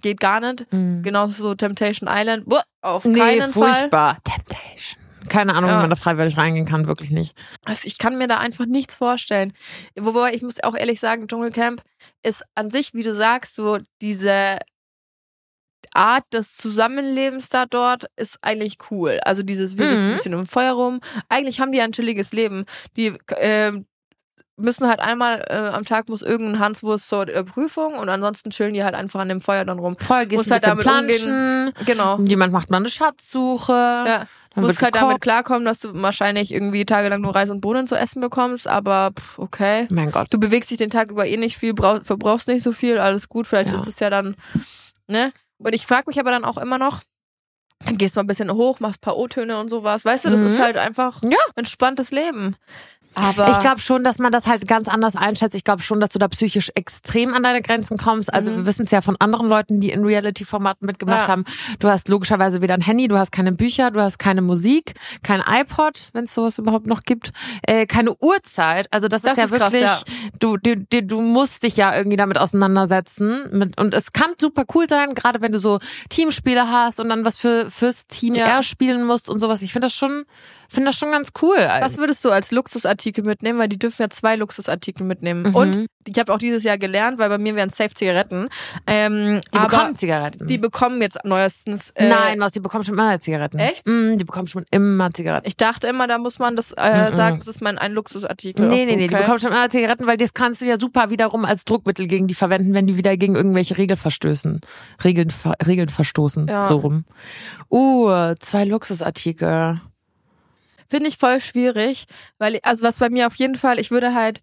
A: geht gar nicht.
B: Mhm.
A: Genauso so Temptation Island. Boah, auf
B: Nee,
A: keinen Fall.
B: furchtbar. Temptation. Keine Ahnung,
A: Ja.
B: wie man da freiwillig reingehen kann, wirklich nicht.
A: Also ich kann mir da einfach nichts vorstellen. Wobei ich muss auch ehrlich sagen, Dschungelcamp ist an sich, wie du sagst, so diese Art des Zusammenlebens da dort ist eigentlich cool. Also dieses, wir sitzen
B: Mhm.
A: ein bisschen im Feuer rum. Eigentlich haben die ein chilliges Leben. Die ähm, müssen halt einmal äh, am Tag muss irgendein Hanswurst zur äh, Prüfung und ansonsten chillen die halt einfach an dem Feuer dann rum.
B: Voll gehst
A: Musst
B: ein
A: halt damit
B: planschen.
A: Genau.
B: Jemand macht mal eine Schatzsuche.
A: Ja.
B: Dann
A: musst halt damit klarkommen, dass du wahrscheinlich irgendwie tagelang nur Reis und Bohnen zu essen bekommst, aber pff, okay.
B: Mein Gott.
A: du bewegst dich den Tag über eh nicht viel, brauch, verbrauchst nicht so viel, alles gut, vielleicht
B: Ja.
A: ist es ja dann, ne? Und ich frage mich aber dann auch immer noch, dann gehst du mal ein bisschen hoch, machst ein paar O-Töne und sowas, weißt du, das
B: Mhm.
A: ist halt einfach
B: Ja.
A: entspanntes Leben. Aber
B: Ich glaube schon, dass man das halt ganz anders einschätzt. Ich glaube schon, dass du da psychisch extrem an deine Grenzen kommst. Also
A: Mhm.
B: wir wissen es ja von anderen Leuten, die in Reality-Formaten mitgemacht
A: Ja.
B: haben. Du hast logischerweise weder ein Handy, du hast keine Bücher, du hast keine Musik, kein iPod, wenn es sowas überhaupt noch gibt, äh, keine Uhrzeit. Also das,
A: Das
B: ist ja
A: ist krass,
B: wirklich,
A: ja.
B: du, du, du, du musst dich ja irgendwie damit auseinandersetzen. Mit, und es kann super cool sein, gerade wenn du so Teamspiele hast und dann was für fürs Team
A: Ja.
B: R spielen musst und sowas. Ich finde das schon, finde das schon ganz cool.
A: was würdest du als Luxusartikel mitnehmen? Weil die dürfen ja zwei Luxusartikel mitnehmen.
B: Mhm.
A: Und ich habe auch dieses Jahr gelernt, weil bei mir wären Safe Zigaretten. Ähm,
B: die bekommen Zigaretten.
A: die bekommen jetzt neuestens. Äh,
B: Nein, Maus, die bekommen schon immer Zigaretten.
A: Echt?
B: Mm, die bekommen schon immer Zigaretten.
A: Ich dachte immer, da muss man das äh,
B: Mhm.
A: sagen, das ist mein ein Luxusartikel.
B: Nee,
A: so,
B: nee, nee, die
A: okay.
B: bekommen schon immer Zigaretten, weil das kannst du ja super wiederum als Druckmittel gegen die verwenden, wenn die wieder gegen irgendwelche Regeln verstößen. Regeln, Regeln verstoßen.
A: Ja.
B: So rum. Uh, zwei Luxusartikel.
A: Finde ich voll schwierig, weil, also was bei mir auf jeden Fall, ich würde halt.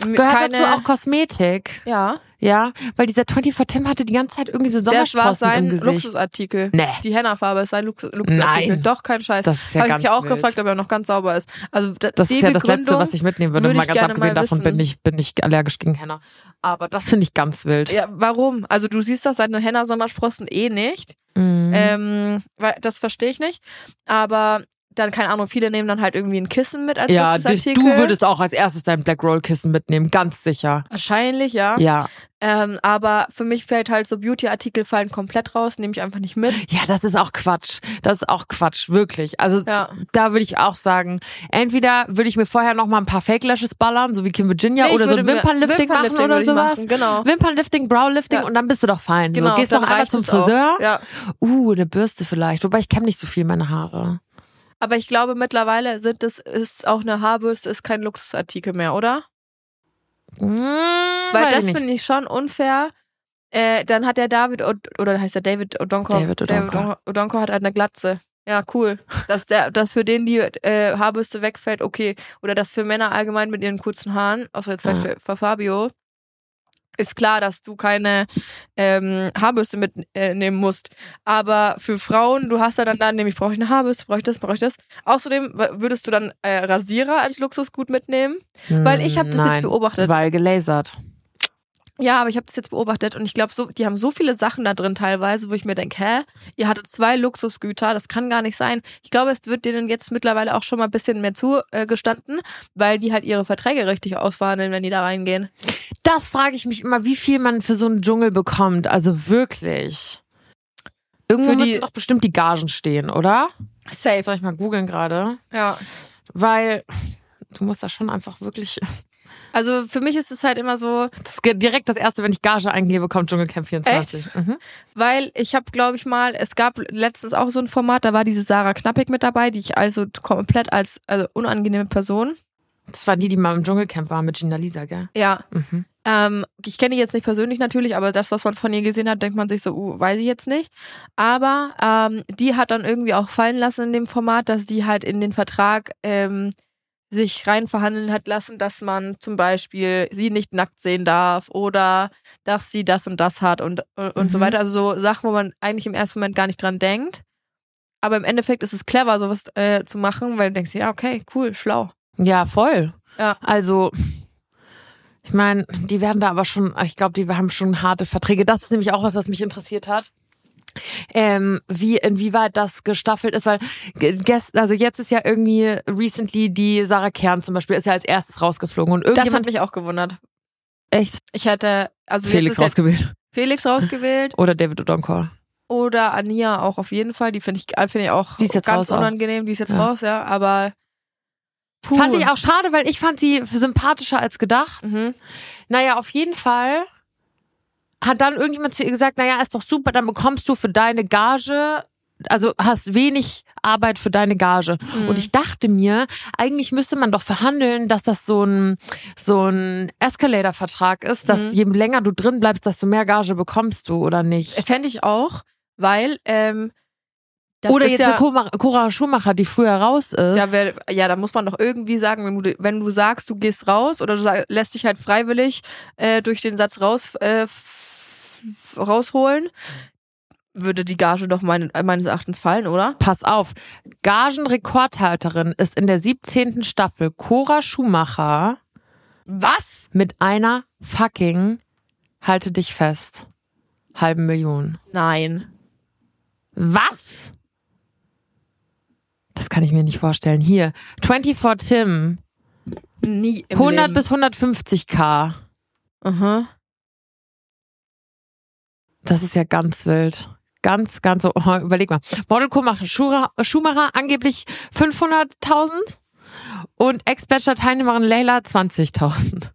B: Gehört
A: keine,
B: dazu auch Kosmetik.
A: Ja,
B: Ja, weil dieser 24 Tim hatte die ganze Zeit irgendwie so
A: das war
B: Sommersprossen
A: sein. Luxusartikel.
B: Nee,
A: Die Henna-Farbe ist sein Luxus Luxusartikel.
B: Nein.
A: Doch, kein Scheiß.
B: das ist ja
A: Habe ich mich auch
B: wild.
A: gefragt, ob er noch ganz sauber ist. Also da,
B: Das ist ja das Letzte, was ich mitnehmen würde.
A: würde
B: Mal
A: ich
B: ganz abgesehen
A: mal
B: davon bin ich, bin ich allergisch gegen Henna. Aber das finde ich ganz wild.
A: Ja, warum? Also du siehst doch seine Henna-Sommersprossen eh nicht.
B: Mhm.
A: Ähm, weil, das verstehe ich nicht. Aber dann, keine Ahnung, viele nehmen dann halt irgendwie ein Kissen mit als
B: Ja, dich,
A: Luxusartikel.
B: du würdest auch als erstes dein Black Roll Kissen mitnehmen, ganz sicher.
A: Wahrscheinlich, ja.
B: Ja.
A: Ähm, aber für mich fällt halt so Beauty-Artikel fallen komplett raus, nehme ich einfach nicht mit.
B: Ja, das ist auch Quatsch. Das ist auch Quatsch, wirklich. Also
A: Ja.
B: da würde ich auch sagen, entweder würde ich mir vorher noch mal ein paar Fake Lashes ballern, so wie Kim Virginia
A: Nee,
B: oder so
A: mir-
B: Wimpernlifting machen oder sowas.
A: machen, genau.
B: Wimpernlifting, Browlifting
A: Ja.
B: und dann bist du doch fein.
A: Genau,
B: so, gehst doch einmal zum
A: auch.
B: Friseur.
A: Ja.
B: Uh, eine Bürste vielleicht. Wobei ich kämme nicht so viel meine Haare.
A: Aber ich glaube, mittlerweile sind das ist auch eine Haarbürste ist kein Luxusartikel mehr, oder?
B: Hm,
A: Weil das finde ich schon unfair. Äh, dann hat der David Od oder heißt der David Odonko?
B: David Odonko.
A: Odonko hat halt eine Glatze. Ja, cool. Dass der, dass für den die äh, Haarbürste wegfällt, okay. Oder dass für Männer allgemein mit ihren kurzen Haaren, außer jetzt vielleicht
B: Ja.
A: für, für Fabio, ist klar, dass du keine ähm, Haarbürste mitnehmen äh, musst. Aber für Frauen, du hast ja dann da, nämlich brauche ich eine Haarbürste, brauche ich das, brauche ich das. Außerdem würdest du dann äh, Rasierer als Luxusgut mitnehmen? Weil ich habe das
B: Nein,
A: jetzt beobachtet.
B: Weil gelasert.
A: Ja, aber ich habe das jetzt beobachtet und ich glaube, so, die haben so viele Sachen da drin teilweise, wo ich mir denke, hä, ihr hattet zwei Luxusgüter, das kann gar nicht sein. Ich glaube, es wird denen jetzt mittlerweile auch schon mal ein bisschen mehr zugestanden, weil die halt ihre Verträge richtig ausverhandeln, wenn die da reingehen.
B: Das frage ich mich immer, wie viel man für so einen Dschungel bekommt. Also wirklich. Irgendwo
A: Für die-
B: müssen doch bestimmt die Gagen stehen, oder?
A: Safe.
B: Soll ich mal googeln gerade?
A: Ja.
B: Weil du musst da schon einfach wirklich.
A: Also für mich ist es halt immer so,
B: Das ist direkt das erste, wenn ich Gage eingebe, kommt Dschungelcamp 24. Mhm.
A: weil ich habe, glaube ich mal, es gab letztens auch so ein Format, da war diese Sarah Knappig mit dabei, die ich also komplett als also unangenehme Person.
B: Das war die, die mal im Dschungelcamp war mit Gina Lisa, gell?
A: Ja.
B: Mhm.
A: Ähm, ich kenne die jetzt nicht persönlich natürlich, aber das, was man von ihr gesehen hat, denkt man sich so, uh, weiß ich jetzt nicht. Aber ähm, die hat dann irgendwie auch fallen lassen in dem Format, dass die halt in den Vertrag ähm, sich rein verhandeln hat lassen, dass man zum Beispiel sie nicht nackt sehen darf oder dass sie das und das hat und, und so
B: Mhm.
A: weiter. Also so Sachen, wo man eigentlich im ersten Moment gar nicht dran denkt. Aber im Endeffekt ist es clever, sowas äh, zu machen, weil du denkst, ja, okay, cool, schlau.
B: Ja, voll.
A: Ja.
B: Also, ich meine, die werden da aber schon, ich glaube, die haben schon harte Verträge. Das ist nämlich auch was, was mich interessiert hat. Ähm, wie, inwieweit das gestaffelt ist, weil ge- gest, also jetzt ist ja irgendwie recently die Sarah Kern zum Beispiel ist ja als erstes rausgeflogen und
A: Das hat mich auch gewundert.
B: echt
A: Ich hätte, also
B: Felix rausgewählt
A: Felix rausgewählt
B: oder David Odonkor.
A: oder Ania auch auf jeden Fall. Die finde ich, finde ich auch
B: Die ist jetzt
A: ganz
B: raus auch.
A: unangenehm. Die ist jetzt
B: Ja.
A: raus, ja. Aber puh.
B: Fand ich auch schade, weil ich fand sie sympathischer als gedacht.
A: Mhm.
B: Naja, auf jeden Fall hat dann irgendjemand zu ihr gesagt, naja, ist doch super, dann bekommst du für deine Gage, also hast wenig Arbeit für deine Gage.
A: Mhm.
B: Und ich dachte mir, eigentlich müsste man doch verhandeln, dass das so ein, so ein Escalator-Vertrag ist, dass
A: Mhm.
B: je länger du drin bleibst, desto mehr Gage bekommst du, oder nicht?
A: Fände ich auch, weil ähm, das
B: oder
A: ist
B: jetzt
A: ja,
B: eine Cora- Schumacher, die früher raus ist.
A: ja, wär, ja, da muss man doch irgendwie sagen, wenn du, wenn du sagst, du gehst raus oder du sag, lässt dich halt freiwillig äh, durch den Satz raus, äh, rausholen, würde die Gage doch mein, meines Erachtens fallen, oder?
B: Pass auf, Gagenrekordhalterin ist in der 17. Staffel Cora Schumacher
A: Was?
B: mit einer fucking, halte dich fest, halben Million.
A: Nein.
B: Was? Das kann ich mir nicht vorstellen. Hier, 24 Tim,
A: Nie im
B: 100
A: Leben.
B: bis 150k.
A: Aha.
B: Das ist ja ganz wild. Ganz, ganz so. Oh, überleg mal. Model Schumacher, Schura- Schumacher angeblich 500.000 und Ex-Bachelor-Teilnehmerin Leila 20.000.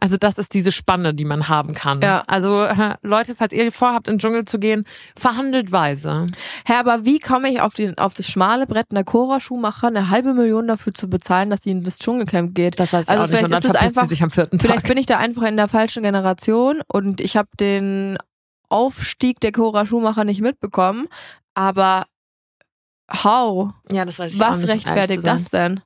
B: Also das ist diese Spanne, die man haben kann.
A: Ja.
B: Also Leute, falls ihr vorhabt, in den Dschungel zu gehen, verhandelt weise.
A: Hä, aber wie komme ich auf, den, auf das schmale Brett einer Cora Schumacher eine halbe Million dafür zu bezahlen, dass sie in das Dschungelcamp geht?
B: Das weiß ich
A: Also
B: auch nicht. Und
A: vielleicht
B: dann
A: ist
B: verpisst
A: einfach-
B: sie sich am vierten
A: Vielleicht
B: Tag.
A: bin ich da einfach in der falschen Generation und ich habe den Aufstieg der Cora Schumacher nicht mitbekommen. Aber how?
B: Ja, das weiß ich
A: Was
B: nicht.
A: rechtfertigt das denn?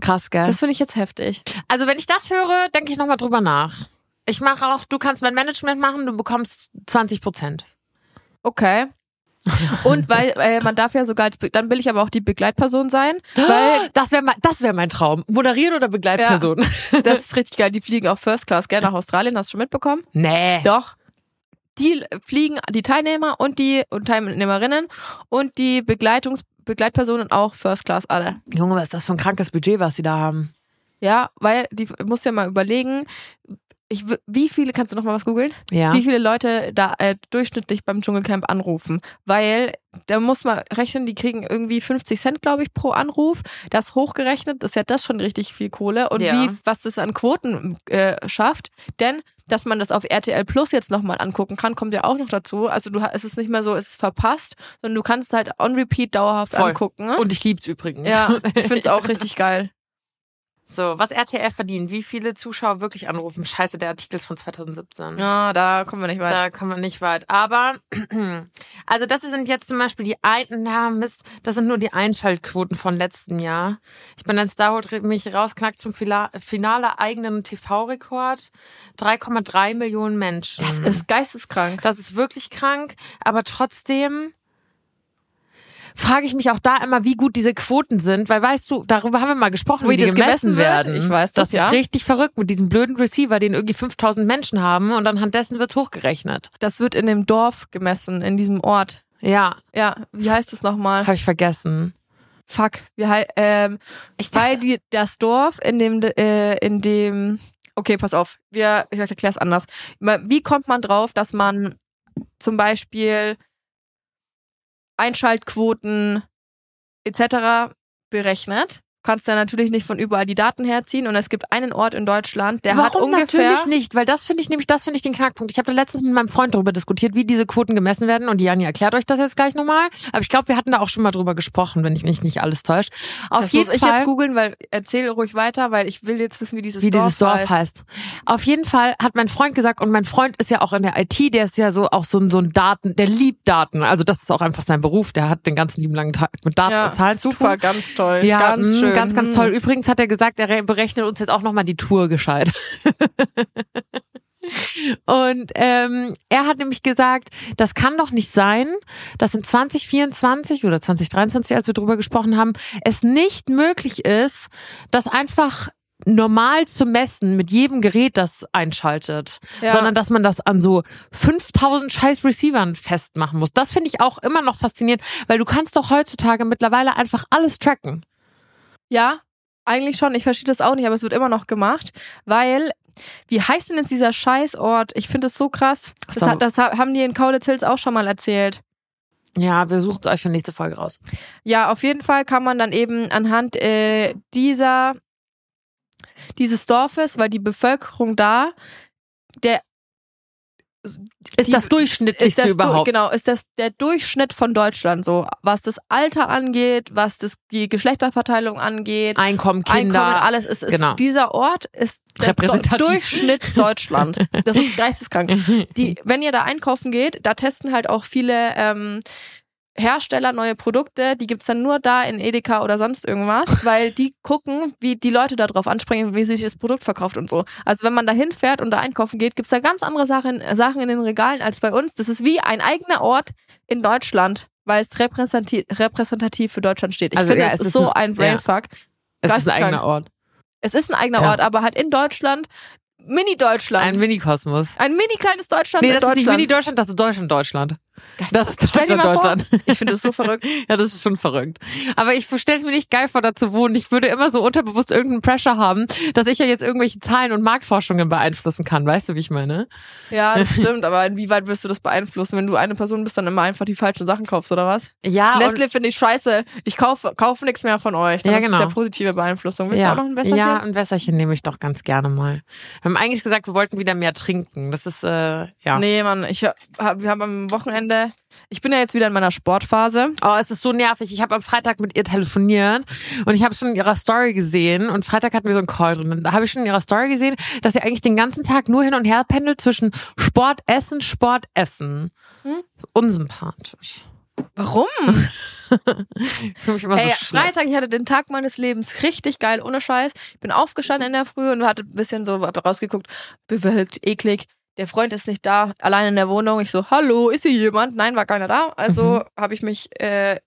B: Krass, gell?
A: Das finde ich jetzt heftig.
B: also wenn ich das höre, denke ich nochmal drüber nach. Ich mache auch, du kannst mein Management machen, du bekommst 20 Prozent.
A: Okay. Und weil äh, man darf ja sogar als Be dann will ich aber auch die Begleitperson sein, weil
B: Das wäre mein, das mein Traum. Moderieren oder Begleitperson?
A: das ist richtig geil. Die fliegen auch First Class, gell, nach Australien. Hast du schon mitbekommen?
B: Nee.
A: Doch. Die fliegen, die Teilnehmer und die und Teilnehmerinnen und die Begleitungs Begleitpersonen auch First Class alle.
B: Junge, was ist das für ein krankes Budget, was sie da haben?
A: Ja, weil die musst ja mal überlegen, ich, wie viele, kannst du noch mal was googeln?
B: Ja.
A: Wie viele Leute da äh, durchschnittlich beim Dschungelcamp anrufen? Weil da muss man rechnen, die kriegen irgendwie 50 Cent, glaube ich, pro Anruf. Das hochgerechnet, ist ja das schon richtig viel Kohle. Und
B: Ja.
A: wie, was das an Quoten äh, schafft. Denn, dass man das auf RTL Plus jetzt nochmal angucken kann, kommt ja auch noch dazu. Also du, es ist nicht mehr so, es ist verpasst, sondern du kannst es halt on repeat dauerhaft
B: Voll.
A: angucken.
B: Und ich lieb's übrigens.
A: ja, ich finde es auch richtig geil.
B: So, was RTL verdient, wie viele Zuschauer wirklich anrufen. Scheiße, der Artikel ist von 2017.
A: Ja, da kommen wir nicht weiter.
B: Da kommen wir nicht weit. Aber, also das sind jetzt zum Beispiel die ein, ja Mist, das sind nur die Einschaltquoten von letztem Jahr. Ich bin dann Star Wars mich rausknackt zum Finale eigenen TV-Rekord. 3,3 Millionen Menschen.
A: Das ist geisteskrank.
B: Das ist wirklich krank, aber trotzdem frage ich mich auch da immer, wie gut diese Quoten sind, weil weißt du, darüber haben wir mal gesprochen,
A: Wie
B: wie, die
A: das
B: gemessen,
A: gemessen wird?
B: werden.
A: Ich weiß das,
B: das
A: ja.
B: ist richtig verrückt mit diesem blöden Receiver, den irgendwie 5000 Menschen haben und anhand dessen wird hochgerechnet.
A: Das wird in dem Dorf gemessen, in diesem Ort.
B: Ja,
A: Ja, wie heißt es nochmal?
B: habe ich vergessen.
A: Fuck, wie hei ähm,
B: Ich
A: weil die das Dorf in dem äh, in dem okay, pass auf, wir ich erkläre es anders. Wie kommt man drauf, dass man zum Beispiel Einschaltquoten etc. berechnet? Du kannst ja natürlich nicht von überall die Daten herziehen und es gibt einen Ort in Deutschland, der hat
B: Warum
A: ungefähr
B: natürlich nicht? Weil das finde ich nämlich, das finde ich den Knackpunkt. Ich habe da letztens mit meinem Freund darüber diskutiert, wie diese Quoten gemessen werden und Jani erklärt euch das jetzt gleich nochmal. Aber ich glaube, wir hatten da auch schon mal drüber gesprochen, wenn ich mich nicht alles täusche. Auf
A: das
B: jeden
A: muss ich
B: Fall.
A: jetzt googeln, weil erzähl ruhig weiter, weil ich will jetzt wissen, wie dieses
B: wie
A: Dorf
B: dieses Dorf
A: heißt.
B: heißt. Auf jeden Fall hat mein Freund gesagt, und mein Freund ist ja auch in der IT, der ist ja so auch so ein, so ein Daten, der liebt Daten. Also das ist auch einfach sein Beruf, der hat den ganzen lieben langen Tag mit Daten
A: Ja,
B: und Zahlen zu
A: super,
B: tun.
A: ganz toll.
B: Ja,
A: ganz
B: mh,
A: schön.
B: Ganz, ganz toll. Übrigens hat er gesagt, er re- berechnet uns jetzt auch nochmal die Tour gescheit. Und ähm, er hat nämlich gesagt, das kann doch nicht sein, dass in 2024 oder 2023, als wir drüber gesprochen haben, es nicht möglich ist, das einfach normal zu messen mit jedem Gerät, das einschaltet,
A: Ja.
B: sondern dass man das an so 5000 scheiß Receivern festmachen muss. Das finde ich auch immer noch faszinierend, weil du kannst doch heutzutage mittlerweile einfach alles tracken.
A: Ja, eigentlich schon. Ich verstehe das auch nicht, aber es wird immer noch gemacht, weil wie heißt denn jetzt dieser Scheißort? Ich finde es so krass. Das,
B: So.
A: hat, das ha- haben die in Kaulitz Hills auch schon mal erzählt.
B: Ja, wir suchen euch für nächste Folge raus.
A: Ja, auf jeden Fall kann man dann eben anhand äh, dieser dieses Dorfes, weil die Bevölkerung da, der
B: Ist
A: Die-
B: das durchschnittlichste
A: ist das
B: überhaupt?
A: Du, genau, ist das der Durchschnitt von Deutschland so, was das Alter angeht, was das die Geschlechterverteilung angeht,
B: Einkommen, Kinder.
A: Einkommen, alles ist, ist
B: genau.
A: dieser Ort ist das
B: Repräsentativ.
A: Do- Durchschnittsdeutschland. Das ist geisteskrank. Die, wenn ihr da einkaufen geht, da testen halt auch viele ähm, Hersteller neue Produkte, die gibt's dann nur da in Edeka oder sonst irgendwas, weil die gucken, wie die Leute da drauf anspringen, wie sich das Produkt verkauft und so. Also wenn man da hinfährt und da einkaufen geht, gibt's da ganz andere Sachen, Sachen in den Regalen als bei uns. Das ist wie ein eigener Ort in Deutschland, weil es repräsentativ, repräsentativ für Deutschland steht. Ich
B: Also,
A: finde,
B: ja,
A: es ist
B: ist
A: so
B: ein-
A: Brainfuck.
B: es ist ein eigener Ort.
A: Es ist ein eigener
B: Ja.
A: Ort, aber halt in Deutschland, Mini-Deutschland.
B: Ein Mini-Kosmos.
A: Ein mini kleines Deutschland
B: Nee, das ist nicht Mini-Deutschland, das ist Deutschland-Deutschland. Das ist
A: Stell dir
B: Deutschland,
A: mal vor,
B: Deutschland.
A: Ich finde das so verrückt.
B: Ja, das ist schon verrückt. Aber ich stelle es mir nicht geil vor, da zu wohnen. Ich würde immer so unterbewusst irgendeinen Pressure haben, dass ich ja jetzt irgendwelche Zahlen und Marktforschungen beeinflussen kann. Weißt du, wie ich meine?
A: Ja, das stimmt, aber inwieweit wirst du das beeinflussen, wenn du eine Person bist, dann immer einfach die falschen Sachen kaufst, oder was?
B: Ja,
A: Nestle finde ich scheiße. Ich kaufe kaufe nichts mehr von euch. Dann
B: Ja,
A: ist
B: genau.
A: Das ja positive Beeinflussung. Willst
B: ja,
A: du auch noch ein Besserchen?
B: Ja, ein Wässerchen nehme ich doch ganz gerne mal. Wir haben eigentlich gesagt, wir wollten wieder mehr trinken. Das ist, äh, ja.
A: Nee, Mann, ich hab, wir haben am Wochenende, ich bin ja jetzt wieder in meiner Sportphase.
B: Oh, es ist so nervig. Ich habe am Freitag mit ihr telefoniert und ich habe schon in ihrer Story gesehen und Freitag hatten wir so einen Call drin. Da habe ich schon in ihrer Story gesehen, dass sie eigentlich den ganzen Tag nur hin und her pendelt zwischen Sport, Essen, Sport, Essen.
A: Hm?
B: Unsympathisch.
A: Warum? Ey,
B: so.
A: Freitag, ich hatte den Tag meines Lebens richtig geil, ohne Scheiß. Ich bin aufgestanden in der Früh und hatte ein bisschen so hab rausgeguckt, bewölkt, eklig. Der Freund ist nicht da, allein in der Wohnung. Ich so, hallo, ist hier jemand? Nein, war keiner da. Also
B: Mhm.
A: habe ich mich äh,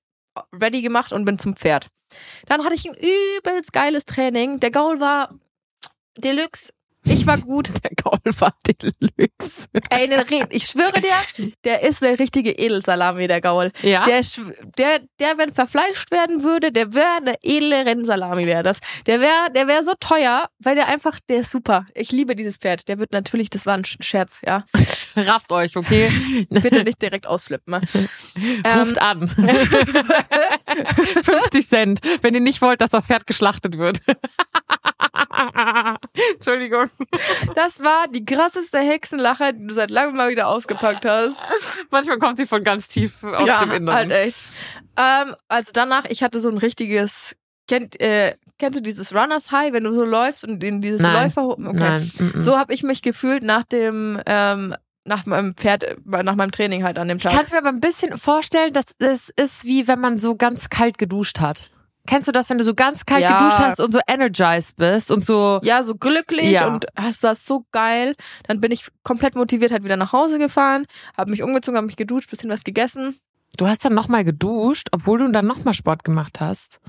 A: ready gemacht und bin zum Pferd. Dann hatte ich ein übelst geiles Training. Der Gaul war Deluxe. Ich war gut.
B: Der Gaul war Deluxe.
A: Ey, ne, ich schwöre dir, der ist der richtige Edelsalami, der Gaul.
B: Ja?
A: Der, der, der, wenn verfleischt werden würde, der wäre eine edle Rennsalami, wäre das. Der wäre, der wäre so teuer, weil der einfach, der ist super. Ich liebe dieses Pferd. Der wird natürlich, das war ein Sch- Scherz, ja.
B: Rafft euch, okay?
A: Bitte nicht direkt ausflippen. ne? Ähm,
B: Ruft an. 50 Cent, wenn ihr nicht wollt, dass das Pferd geschlachtet wird. Entschuldigung.
A: Das war die krasseste Hexenlache, die du seit langem mal wieder ausgepackt hast.
B: Manchmal kommt sie von ganz tief aus
A: ja,
B: dem Inneren.
A: halt echt. Ähm, also danach, ich hatte so ein richtiges, kennt, äh, kennst du dieses Runners High, wenn du so läufst und in dieses
B: Nein.
A: Läufer, okay.
B: Nein. mm-mm.
A: So habe ich mich gefühlt nach dem, ähm, nach meinem Pferd, äh, nach meinem Training halt an dem
B: Ich
A: Tag.
B: kann es mir aber ein bisschen vorstellen, dass es ist wie wenn man so ganz kalt geduscht hat. Kennst du das, wenn du so ganz kalt
A: Ja.
B: geduscht hast und so energized bist und so
A: ja, so glücklich
B: Ja.
A: und es war so geil. Dann bin ich komplett motiviert halt wieder nach Hause gefahren, habe mich umgezogen, habe mich geduscht, bisschen was gegessen
B: Du hast dann nochmal geduscht, obwohl du dann nochmal Sport gemacht hast.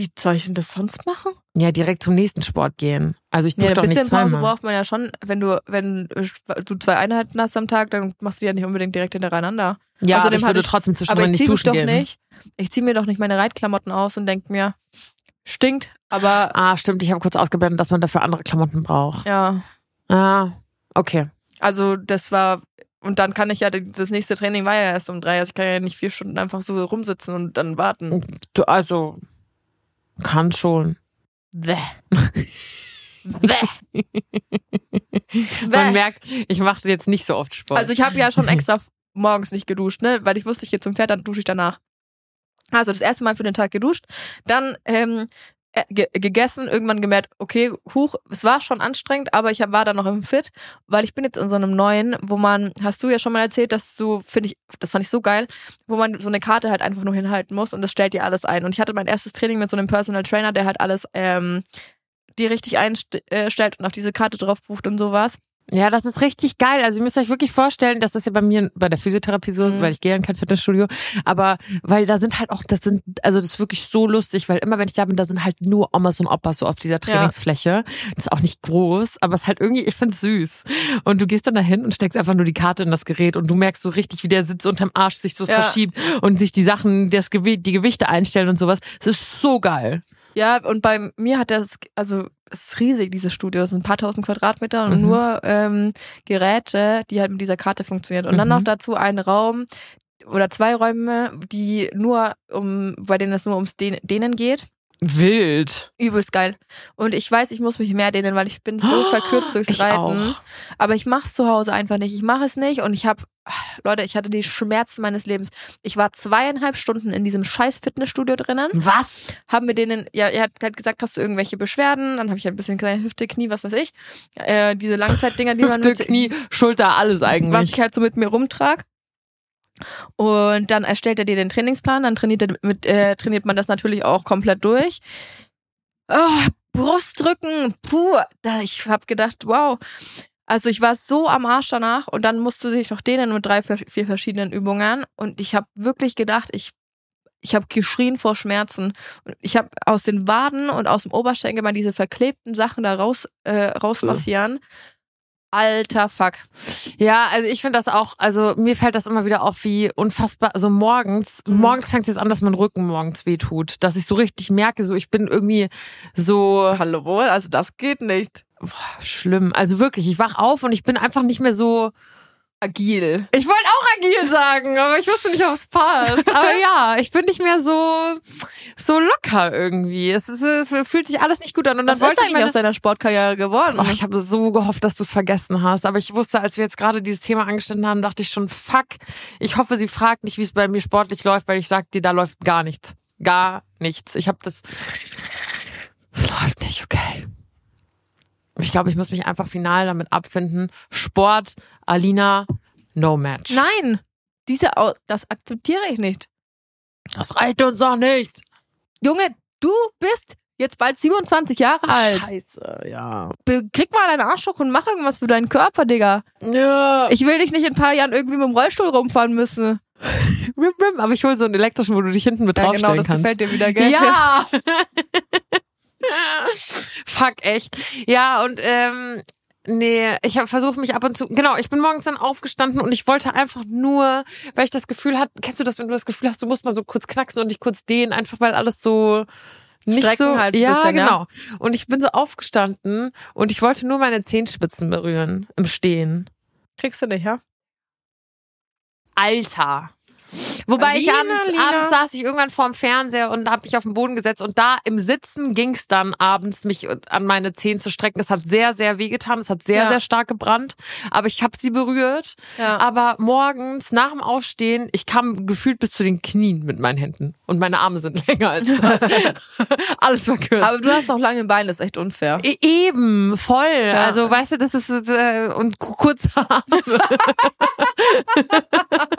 A: Wie soll ich denn das sonst machen?
B: Ja, direkt zum nächsten Sport gehen. Also ich dusche
A: Ja,
B: doch
A: ein
B: nicht
A: bisschen Pause
B: zweimal.
A: braucht man ja schon. Wenn du, wenn du zwei Einheiten hast am Tag, dann machst du die ja nicht unbedingt direkt hintereinander.
B: Ja,
A: Außerdem
B: ich würde
A: ich-
B: trotzdem
A: Aber
B: zwischendurch
A: ich
B: nicht duschen gehen.
A: nicht. Ich ziehe mir doch nicht meine Reitklamotten aus und denke mir, stinkt, aber
B: Ah, stimmt, ich habe kurz ausgeblendet, dass man dafür andere Klamotten braucht.
A: ja.
B: Ah, okay.
A: Also das war und dann kann ich ja das nächste Training war ja erst um drei, also ich kann ja nicht vier Stunden einfach so rumsitzen und dann warten.
B: Also, kann schon.
A: Bäh. Bäh.
B: Man merkt, ich mache jetzt nicht so oft Sport.
A: Also ich habe ja schon extra morgens nicht geduscht, ne, weil ich wusste, ich gehe zum Pferd, dann dusche ich danach. Also das erste Mal für den Tag geduscht, dann ähm, äh, ge gegessen, irgendwann gemerkt, okay, huch, es war schon anstrengend, aber ich hab, war dann noch im Fit, weil ich bin jetzt in so einem neuen, wo man, hast du ja schon mal erzählt, dass du, finde ich, das fand ich so geil, wo man so eine Karte halt einfach nur hinhalten muss und das stellt dir alles ein. Und ich hatte mein erstes Training mit so einem Personal Trainer, der halt alles ähm, dir richtig einstellt und auf diese Karte drauf bucht und sowas.
B: Ja, das ist richtig geil. Also ihr müsst euch wirklich vorstellen, das ist ja bei mir bei der Physiotherapie so,
A: Mhm.
B: weil ich gehe ja in kein Fitnessstudio, aber weil da sind halt auch, das sind, also das ist wirklich so lustig, weil immer wenn ich da bin, da sind halt nur Omas und Opas so auf dieser Trainingsfläche. Das ist auch nicht groß, aber es ist halt irgendwie, ich find's süß. Und du gehst dann dahin und steckst einfach nur die Karte in das Gerät und du merkst so richtig, wie der Sitz unterm Arsch sich so
A: Ja.
B: verschiebt und sich die Sachen, das Gewicht, die Gewichte einstellen und sowas. Das ist so geil.
A: Ja, und bei mir hat das, also es ist riesig, dieses Studio. Es sind ein paar tausend Quadratmeter und
B: Mhm.
A: nur ähm, Geräte, die halt mit dieser Karte funktioniert. Und dann
B: Mhm.
A: noch dazu ein Raum oder zwei Räume, die nur um, bei denen es nur ums Dehn- Dehnen geht.
B: Wild.
A: Übelst geil. Und ich weiß, ich muss mich mehr dehnen, weil ich bin so verkürzt durchs Reiten. Aber ich mach's zu Hause einfach nicht. Ich mache es nicht und ich habe, Leute, ich hatte die Schmerzen meines Lebens. Ich war zweieinhalb Stunden in diesem scheiß Fitnessstudio drinnen
B: Was?
A: haben wir denen, ja, er hat halt gesagt, hast du irgendwelche Beschwerden? Dann habe ich halt ein bisschen kleine Hüfte, Knie, was weiß ich. Äh, diese Langzeitdinger, die man
B: Hüfte, Knie, Schulter, alles
A: was
B: eigentlich.
A: ich halt so mit mir rumtrag. Und dann erstellt er dir den Trainingsplan, dann trainiert, er mit, äh, trainiert man das natürlich auch komplett durch. Oh, Brustdrücken, puh, da, ich habe gedacht, wow. Also ich war so am Arsch danach und dann musst du dich noch dehnen mit drei, vier verschiedenen Übungen und ich habe wirklich gedacht, ich ich habe geschrien vor Schmerzen. Und ich habe aus den Waden und aus dem Oberschenkel mal diese verklebten Sachen da raus, äh, rausmassieren. Alter Fuck.
B: Ja, also ich finde das auch, also mir fällt das immer wieder auf, wie unfassbar, also morgens,
A: Mhm.
B: morgens fängt es jetzt an, dass mein Rücken morgens wehtut, dass ich so richtig merke, so ich bin irgendwie so
A: Hallo, also das geht nicht.
B: Boah, schlimm. Also wirklich, ich wach auf und ich bin einfach nicht mehr so,
A: Agil.
B: ich wollte auch agil sagen, aber ich wusste nicht, ob es passt. Aber ja, ich bin nicht mehr so, so locker irgendwie. Es ist, äh, fühlt sich alles nicht gut an und dann
A: Was
B: wollte
A: ist
B: ich
A: eigentlich
B: meine
A: aus deiner Sportkarriere geworden?
B: Oh, ich habe so gehofft, dass du es vergessen hast. Aber ich wusste, als wir jetzt gerade dieses Thema angeschnitten haben, dachte ich schon, fuck, ich hoffe, sie fragt nicht, wie es bei mir sportlich läuft, weil ich sag dir, da läuft gar nichts. Gar nichts. Ich habe das. Es läuft nicht, okay. Ich glaube, ich muss mich einfach final damit abfinden. Sport, Alina, no match.
A: Nein, diese, das akzeptiere ich nicht.
B: Das reicht uns doch nicht.
A: Junge, du bist jetzt bald 27 Jahre alt.
B: Scheiße, ja.
A: Be- Krieg mal deinen Arsch hoch und mach irgendwas für deinen Körper, Digga.
B: Ja.
A: Ich will dich nicht in ein paar Jahren irgendwie mit dem Rollstuhl rumfahren müssen.
B: Rim, rim, aber ich hole so einen elektrischen, wo du dich hinten mit
A: Ja,
B: draufstellen
A: genau, das
B: kannst.
A: gefällt dir wieder, gell?
B: Ja. Fuck, echt. Ja, und ähm, nee, ich habe versucht mich ab und zu, genau, ich bin morgens dann aufgestanden und ich wollte einfach nur, weil ich das Gefühl hatte, kennst du das, wenn du das Gefühl hast, du musst mal so kurz knacksen und dich kurz dehnen, einfach weil alles so nicht
A: Strecken
B: so,
A: halt
B: ja,
A: bisschen, ja.
B: genau. Und ich bin so aufgestanden und ich wollte nur meine Zehenspitzen berühren im Stehen.
A: Kriegst du nicht, ja?
B: Alter. Wobei ich
A: Alina,
B: abends, abends saß ich irgendwann vorm Fernseher und habe mich auf den Boden gesetzt und da im Sitzen ging's dann abends, mich an meine Zehen zu strecken. Es hat sehr, sehr wehgetan, es hat sehr,
A: Ja.
B: sehr stark gebrannt, aber ich habe sie berührt.
A: Ja.
B: Aber morgens nach dem Aufstehen, ich kam gefühlt bis zu den Knien mit meinen Händen und meine Arme sind länger als das. Alles verkürzt.
A: Aber du hast noch lange Beine, das ist echt unfair.
B: E- Eben, voll. Also, weißt du, das ist äh, und ku- kurze Arme.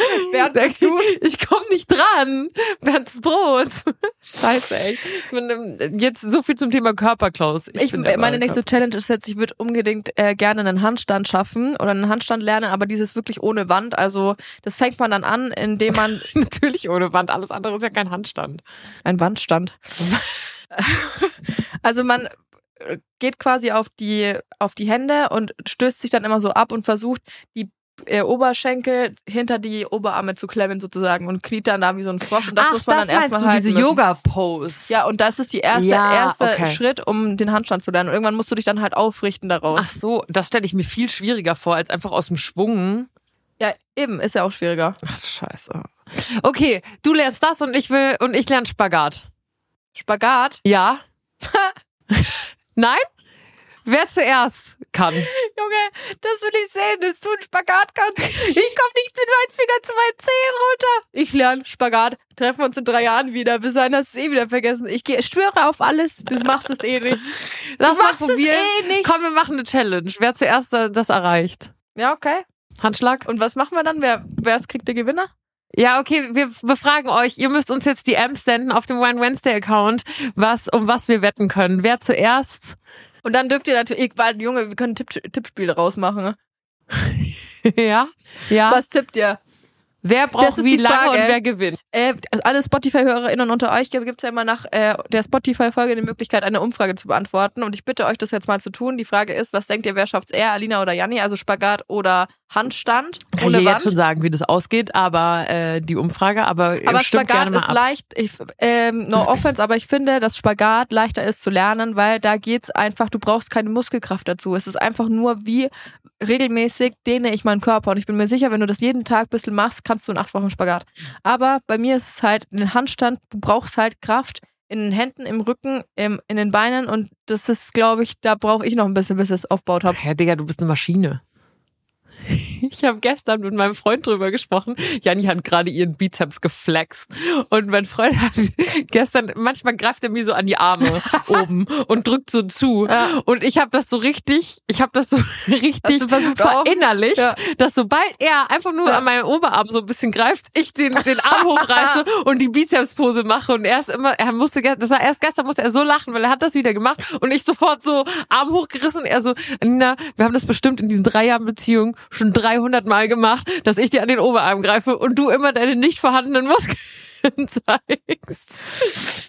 A: Während
B: ich komme nicht dran während des Brots. Scheiße, ey. Ich bin, ähm, Jetzt so viel zum Thema Körperklaus.
A: Ich,
B: der
A: meine nächste Challenge ist jetzt, ich würde unbedingt äh, gerne einen Handstand schaffen oder einen Handstand lernen, aber dieses wirklich ohne Wand. Also das fängt man dann an, indem man.
B: Natürlich ohne Wand. Alles andere ist ja kein Handstand.
A: ein Wandstand. also man äh, geht quasi auf die auf die Hände und stößt sich dann immer so ab und versucht die äh, Oberschenkel hinter die Oberarme zu klemmen sozusagen und kniet dann da wie so ein Frosch und das
B: Ach,
A: muss man
B: das
A: dann erstmal halten
B: diese
A: müssen.
B: Yoga-Pose.
A: Ja, und das ist die erste,
B: Ja,
A: erste
B: okay.
A: Schritt, um den Handstand zu lernen. Und irgendwann musst du dich dann halt aufrichten daraus.
B: Ach so, das stelle ich mir viel schwieriger vor, als einfach aus dem Schwung.
A: Ja, eben, ist ja auch schwieriger.
B: Ach, scheiße. Okay, du lernst das und ich will, und ich lerne Spagat.
A: Spagat.
B: Ja? Nein? Wer zuerst kann.
A: Junge, das will ich sehen, dass du einen Spagat kannst. Ich komm nicht mit meinen Fingern zu meinen Zehen runter. Ich lerne Spagat. Treffen wir uns in drei Jahren wieder. Bis dahin hast du es eh wieder vergessen. Ich geh- schwöre auf alles. Du machst es eh nicht.
B: Lass
A: Du
B: mal
A: machst es
B: probieren.
A: eh nicht.
B: Komm, wir machen eine Challenge. Wer zuerst das erreicht.
A: Ja, okay.
B: Handschlag?
A: Und was machen wir dann? Wer, wer ist, kriegt der Gewinner?
B: Ja, okay, wir befragen euch. Ihr müsst uns jetzt die Amps senden auf dem Wine Wednesday Account, was, um was wir wetten können. Wer zuerst?
A: Und dann dürft ihr natürlich, weil, Junge, wir können Tipp, Tippspiele rausmachen.
B: ja? Ja.
A: Was tippt ihr?
B: Wer braucht wie
A: die
B: lange
A: Frage.
B: und wer gewinnt?
A: Äh, also alle Spotify-HörerInnen unter euch gibt es ja immer nach äh, der Spotify-Folge die Möglichkeit, eine Umfrage zu beantworten. Und ich bitte euch, das jetzt mal zu tun. Die Frage ist, was denkt ihr, wer schafft's eher, Alina oder Janni? Also Spagat oder Handstand
B: Kann
A: ohne
B: ich
A: Wand?
B: jetzt schon sagen, wie das ausgeht, aber äh, die Umfrage, aber,
A: aber Spagat
B: gerne mal
A: ist
B: ab.
A: leicht, ich, ähm, no offense, aber ich finde, dass Spagat leichter ist zu lernen, weil da geht's einfach, du brauchst keine Muskelkraft dazu. Es ist einfach nur, wie regelmäßig dehne ich meinen Körper. Und ich bin mir sicher, wenn du das jeden Tag ein bisschen machst, kannst du in acht Wochen Spagat. Aber bei mir ist es halt ein Handstand, du brauchst halt Kraft in den Händen, im Rücken, im, in den Beinen und das ist, glaube ich, da brauche ich noch ein bisschen, bis ich es aufgebaut habe.
B: Ja, Digga, du bist eine Maschine. Ich habe gestern mit meinem Freund drüber gesprochen. Janni hat gerade ihren Bizeps geflext. Und mein Freund hat gestern, manchmal greift er mir so an die Arme oben und drückt so zu.
A: Ja.
B: Und ich habe das so richtig, ich habe das so richtig verinnerlicht,
A: Ja.
B: dass sobald er einfach nur
A: Ja.
B: an meinen Oberarm so ein bisschen greift, ich den, den Arm hochreiße und die Bizepspose mache. Und er ist immer, er musste, das war erst gestern musste er so lachen, weil er hat das wieder gemacht. Und ich sofort so Arm hochgerissen. Und er so, Nina, wir haben das bestimmt in diesen drei Jahren Beziehung schon 300 Mal gemacht, dass ich dir an den Oberarm greife und du immer deine nicht vorhandenen Muskeln zeigst.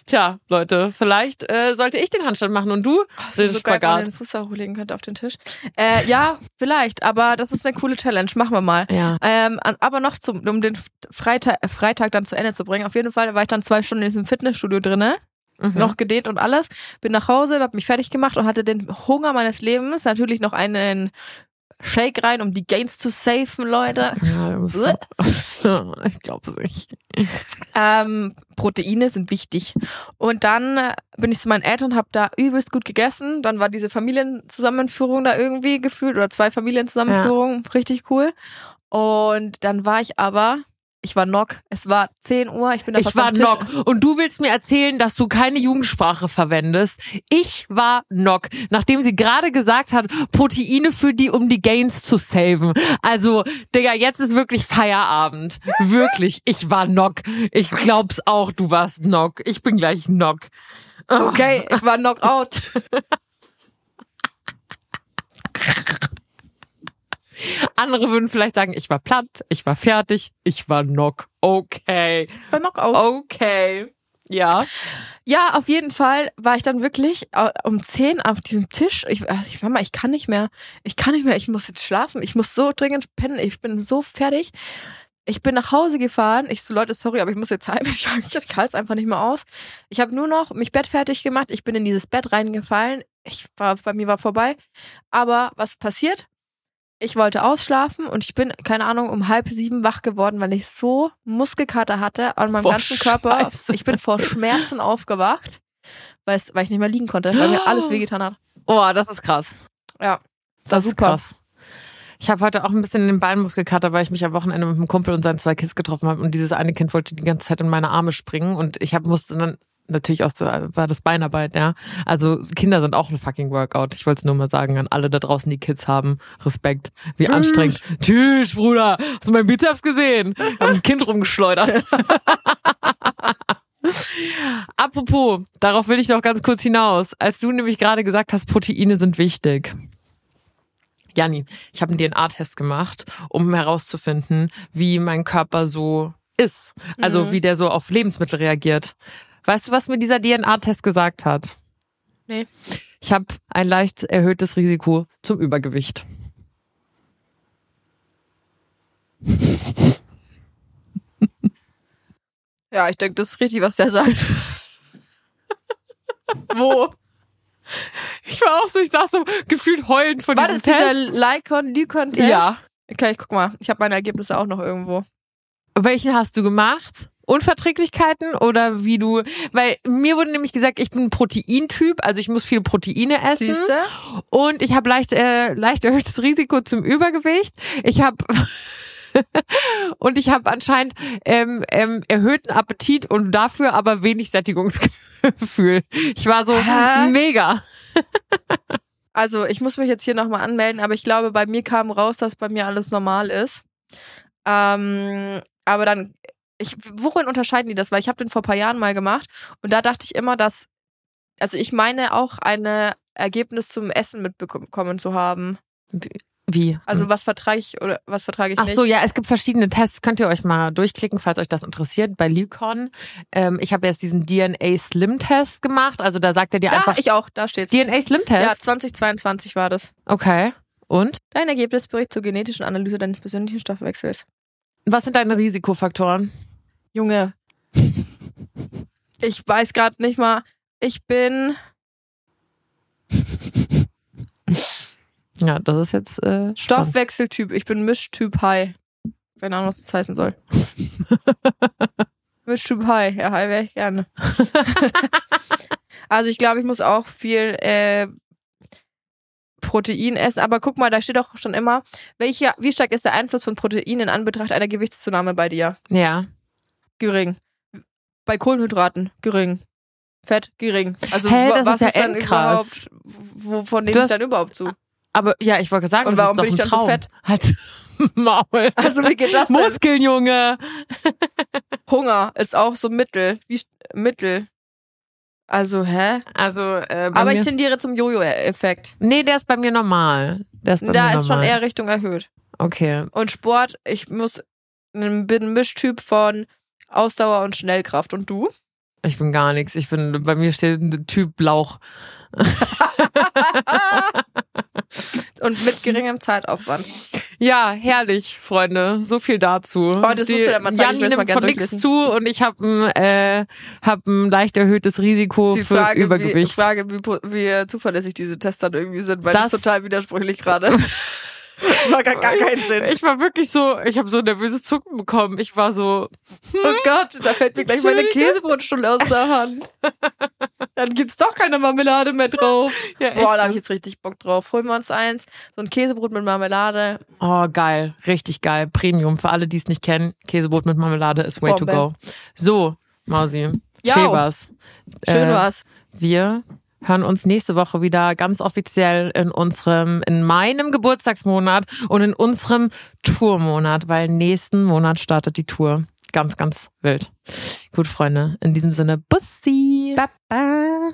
B: Tja, Leute, vielleicht äh, sollte ich den Handstand machen und du den
A: so geil, wenn
B: Spagat.
A: den Fuß hochlegen könnte auf den Tisch. Äh, ja, vielleicht, aber das ist eine coole Challenge. Machen wir mal.
B: Ja.
A: Ähm, aber noch zum, um den Freitag, äh, Freitag dann zu Ende zu bringen. Auf jeden Fall war ich dann zwei Stunden in diesem Fitnessstudio drinne,
B: Mhm.
A: noch gedehnt und alles. Bin nach Hause, hab mich fertig gemacht und hatte den Hunger meines Lebens. Natürlich noch einen Shake rein, um die Gains zu safen, Leute.
B: Ja, ich glaube nicht.
A: Ähm, Proteine sind wichtig. Und dann äh, bin ich zu meinen Eltern, habe da übelst gut gegessen. Dann war diese Familienzusammenführung da irgendwie gefühlt oder zwei Familienzusammenführungen, richtig cool. Und dann war ich aber, ich war knock. Es war 10 Uhr, ich bin da
B: Ich war. Nock. Und du willst mir erzählen, dass du keine Jugendsprache verwendest. Ich war Nock. Nachdem sie gerade gesagt hat, Proteine für die, um die Gains zu saven. Also, Digga, jetzt ist wirklich Feierabend. Wirklich. Ich war Nock. Ich glaub's auch, du warst Nock. Ich bin gleich Nock.
A: Okay, ich war knockout.
B: Andere würden vielleicht sagen, ich war platt, ich war fertig, ich war Nock. Okay.
A: Ich war knockout.
B: Okay. Ja.
A: Ja, auf jeden Fall war ich dann wirklich äh, um 10 auf diesem Tisch. Ich, äh, ich Mama, ich kann nicht mehr. Ich kann nicht mehr. Ich muss jetzt schlafen. Ich muss so dringend pennen. Ich bin so fertig. Ich bin nach Hause gefahren. Ich so, Leute, sorry, aber ich muss jetzt heim. Ich, ich halte es einfach nicht mehr aus. Ich habe nur noch mich Bett fertig gemacht. Ich bin in dieses Bett reingefallen. Ich war, bei mir war vorbei. Aber was passiert? Ich wollte ausschlafen und ich bin, keine Ahnung, um halb sieben wach geworden, weil ich so Muskelkater hatte an meinem
B: Vor
A: ganzen Körper.
B: Scheiße.
A: Ich bin vor Schmerzen aufgewacht, weil, ich nicht mehr liegen konnte, weil mir alles wehgetan hat.
B: Oh, das ist krass.
A: Ja,
B: Das
A: war
B: ist krass. Ich habe heute auch ein bisschen den Beinmuskelkater, weil ich mich am Wochenende mit einem Kumpel und seinen zwei Kids getroffen habe und dieses eine Kind wollte die ganze Zeit in meine Arme springen und ich hab, musste dann natürlich auch so, war das Beinarbeit, ja. Also Kinder sind auch ein fucking Workout. Ich wollte es nur mal sagen an alle da draußen, die Kids haben. Respekt. Wie
A: Tschüss.
B: anstrengend. Tschüss, Bruder. Hast du meinen Bizeps gesehen? Hab ein Kind rumgeschleudert. Apropos, darauf will ich noch ganz kurz hinaus. Als du nämlich gerade gesagt hast, Proteine sind wichtig. Janni, ich habe einen DNA-Test gemacht, um herauszufinden, wie mein Körper so ist. Also
A: Mhm.
B: wie der so auf Lebensmittel reagiert. Weißt du, was mir dieser DNA-Test gesagt hat?
A: Nee.
B: Ich habe ein leicht erhöhtes Risiko zum Übergewicht.
A: Ja, ich denke, das ist richtig, was der sagt. Wo?
B: Ich war auch so, ich saß so gefühlt heulend von
A: War
B: diesem
A: das
B: Test.
A: dieser Lycon-Test?
B: Ja.
A: Okay, ich guck mal. Ich habe meine Ergebnisse auch noch irgendwo.
B: Welchen hast du gemacht? Unverträglichkeiten oder wie du, weil mir wurde nämlich gesagt, ich bin ein Proteintyp, also ich muss viele Proteine essen
A: Siehste?
B: und ich habe leicht äh, leicht erhöhtes Risiko zum Übergewicht. Ich habe und ich habe anscheinend ähm, ähm, erhöhten Appetit und dafür aber wenig Sättigungsgefühl. Ich war so
A: Hä?
B: mega.
A: Also, ich muss mich jetzt hier nochmal anmelden, aber ich glaube, bei mir kam raus, dass bei mir alles normal ist. Ähm, aber dann, ich, worin unterscheiden die das? Weil ich habe den vor ein paar Jahren mal gemacht und da dachte ich immer, dass, also ich meine auch eine Ergebnis zum Essen mitbekommen zu haben.
B: Wie?
A: Also was vertrage ich oder was vertrage ich
B: Ach
A: nicht?
B: so, ja, es gibt verschiedene Tests. Könnt ihr euch mal durchklicken, falls euch das interessiert. Bei Lucon. Ähm, ich habe jetzt diesen DNA Slim Test gemacht. Also da sagt er dir
A: Da,
B: einfach
A: ich auch, da steht's.
B: DNA Slim
A: Ja,
B: Test.
A: 2022 war das.
B: Okay. Und
A: Dein Ergebnisbericht zur genetischen Analyse deines persönlichen Stoffwechsels.
B: was sind deine Risikofaktoren?
A: Junge. Ich weiß gerade nicht mal. Ich bin.
B: Ja, das ist jetzt äh.
A: Stoffwechseltyp. Ich bin Mischtyp High. Keine Ahnung, was das heißen soll. Mischtyp High. Ja, High wäre ich gerne. also ich glaube, ich muss auch viel äh, Protein essen. Aber guck mal, da steht doch schon immer, welcher, wie stark ist der Einfluss von Protein in Anbetracht einer Gewichtszunahme bei dir?
B: Ja.
A: Gering. Bei Kohlenhydraten gering. Fett gering. Also
B: Hä, das
A: was
B: ist ja
A: ist dann
B: endkrass.
A: überhaupt, wovon nehme ich dann überhaupt zu?
B: Aber ja, ich wollte sagen,
A: Und
B: das
A: warum
B: ist doch
A: bin ich dann so
B: Traum.
A: fett?
B: Halt Maul.
A: Also wie geht das denn?
B: Muskeln, Junge.
A: Hunger ist auch so mittel. Wie mittel. Also, hä?
B: Also, äh,
A: Aber ich tendiere zum Jojo-Effekt.
B: nee, der ist bei mir normal. Der ist bei
A: Da
B: mir
A: ist schon
B: normal.
A: eher Richtung erhöht.
B: Okay.
A: Und Sport, ich muss bin ein Mischtyp von Ausdauer und Schnellkraft. Und du?
B: Ich bin gar nichts. Ich bin, bei mir steht ein Typ Lauch.
A: Und mit geringem Zeitaufwand.
B: Ja, herrlich, Freunde. So viel dazu.
A: Oh, das musst du ja mal zeigen. Ich mal
B: nimmt von nichts zu und ich habe ein, äh, hab ein leicht erhöhtes Risiko
A: Die
B: für
A: Frage,
B: Übergewicht.
A: Frage wie, wie zuverlässig diese Tests dann irgendwie sind, weil das,
B: Das-
A: ist total widersprüchlich gerade. das macht gar, gar keinen Sinn.
B: Ich war wirklich so, ich habe so nervöses Zucken bekommen. Ich war so,
A: Oh Gott, da fällt mir gleich meine. Käsebrotstulle aus der Hand. Dann gibt's doch keine Marmelade mehr drauf.
B: ja,
A: Boah, da habe ich jetzt richtig Bock drauf. Holen wir uns eins. So ein Käsebrot mit Marmelade.
B: Oh, geil. Richtig geil. Premium. Für alle, die es nicht kennen, Käsebrot mit Marmelade ist way to
A: Bombe.
B: go. So, Mausi.
A: Ja.
B: Schön war's.
A: Schön
B: Äh,
A: war's.
B: Wir hören uns nächste Woche wieder ganz offiziell in unserem, in meinem Geburtstagsmonat und in unserem Tourmonat, weil nächsten Monat startet die Tour. Ganz, ganz wild. Gut, Freunde. In diesem Sinne, Bussi.
A: Baba.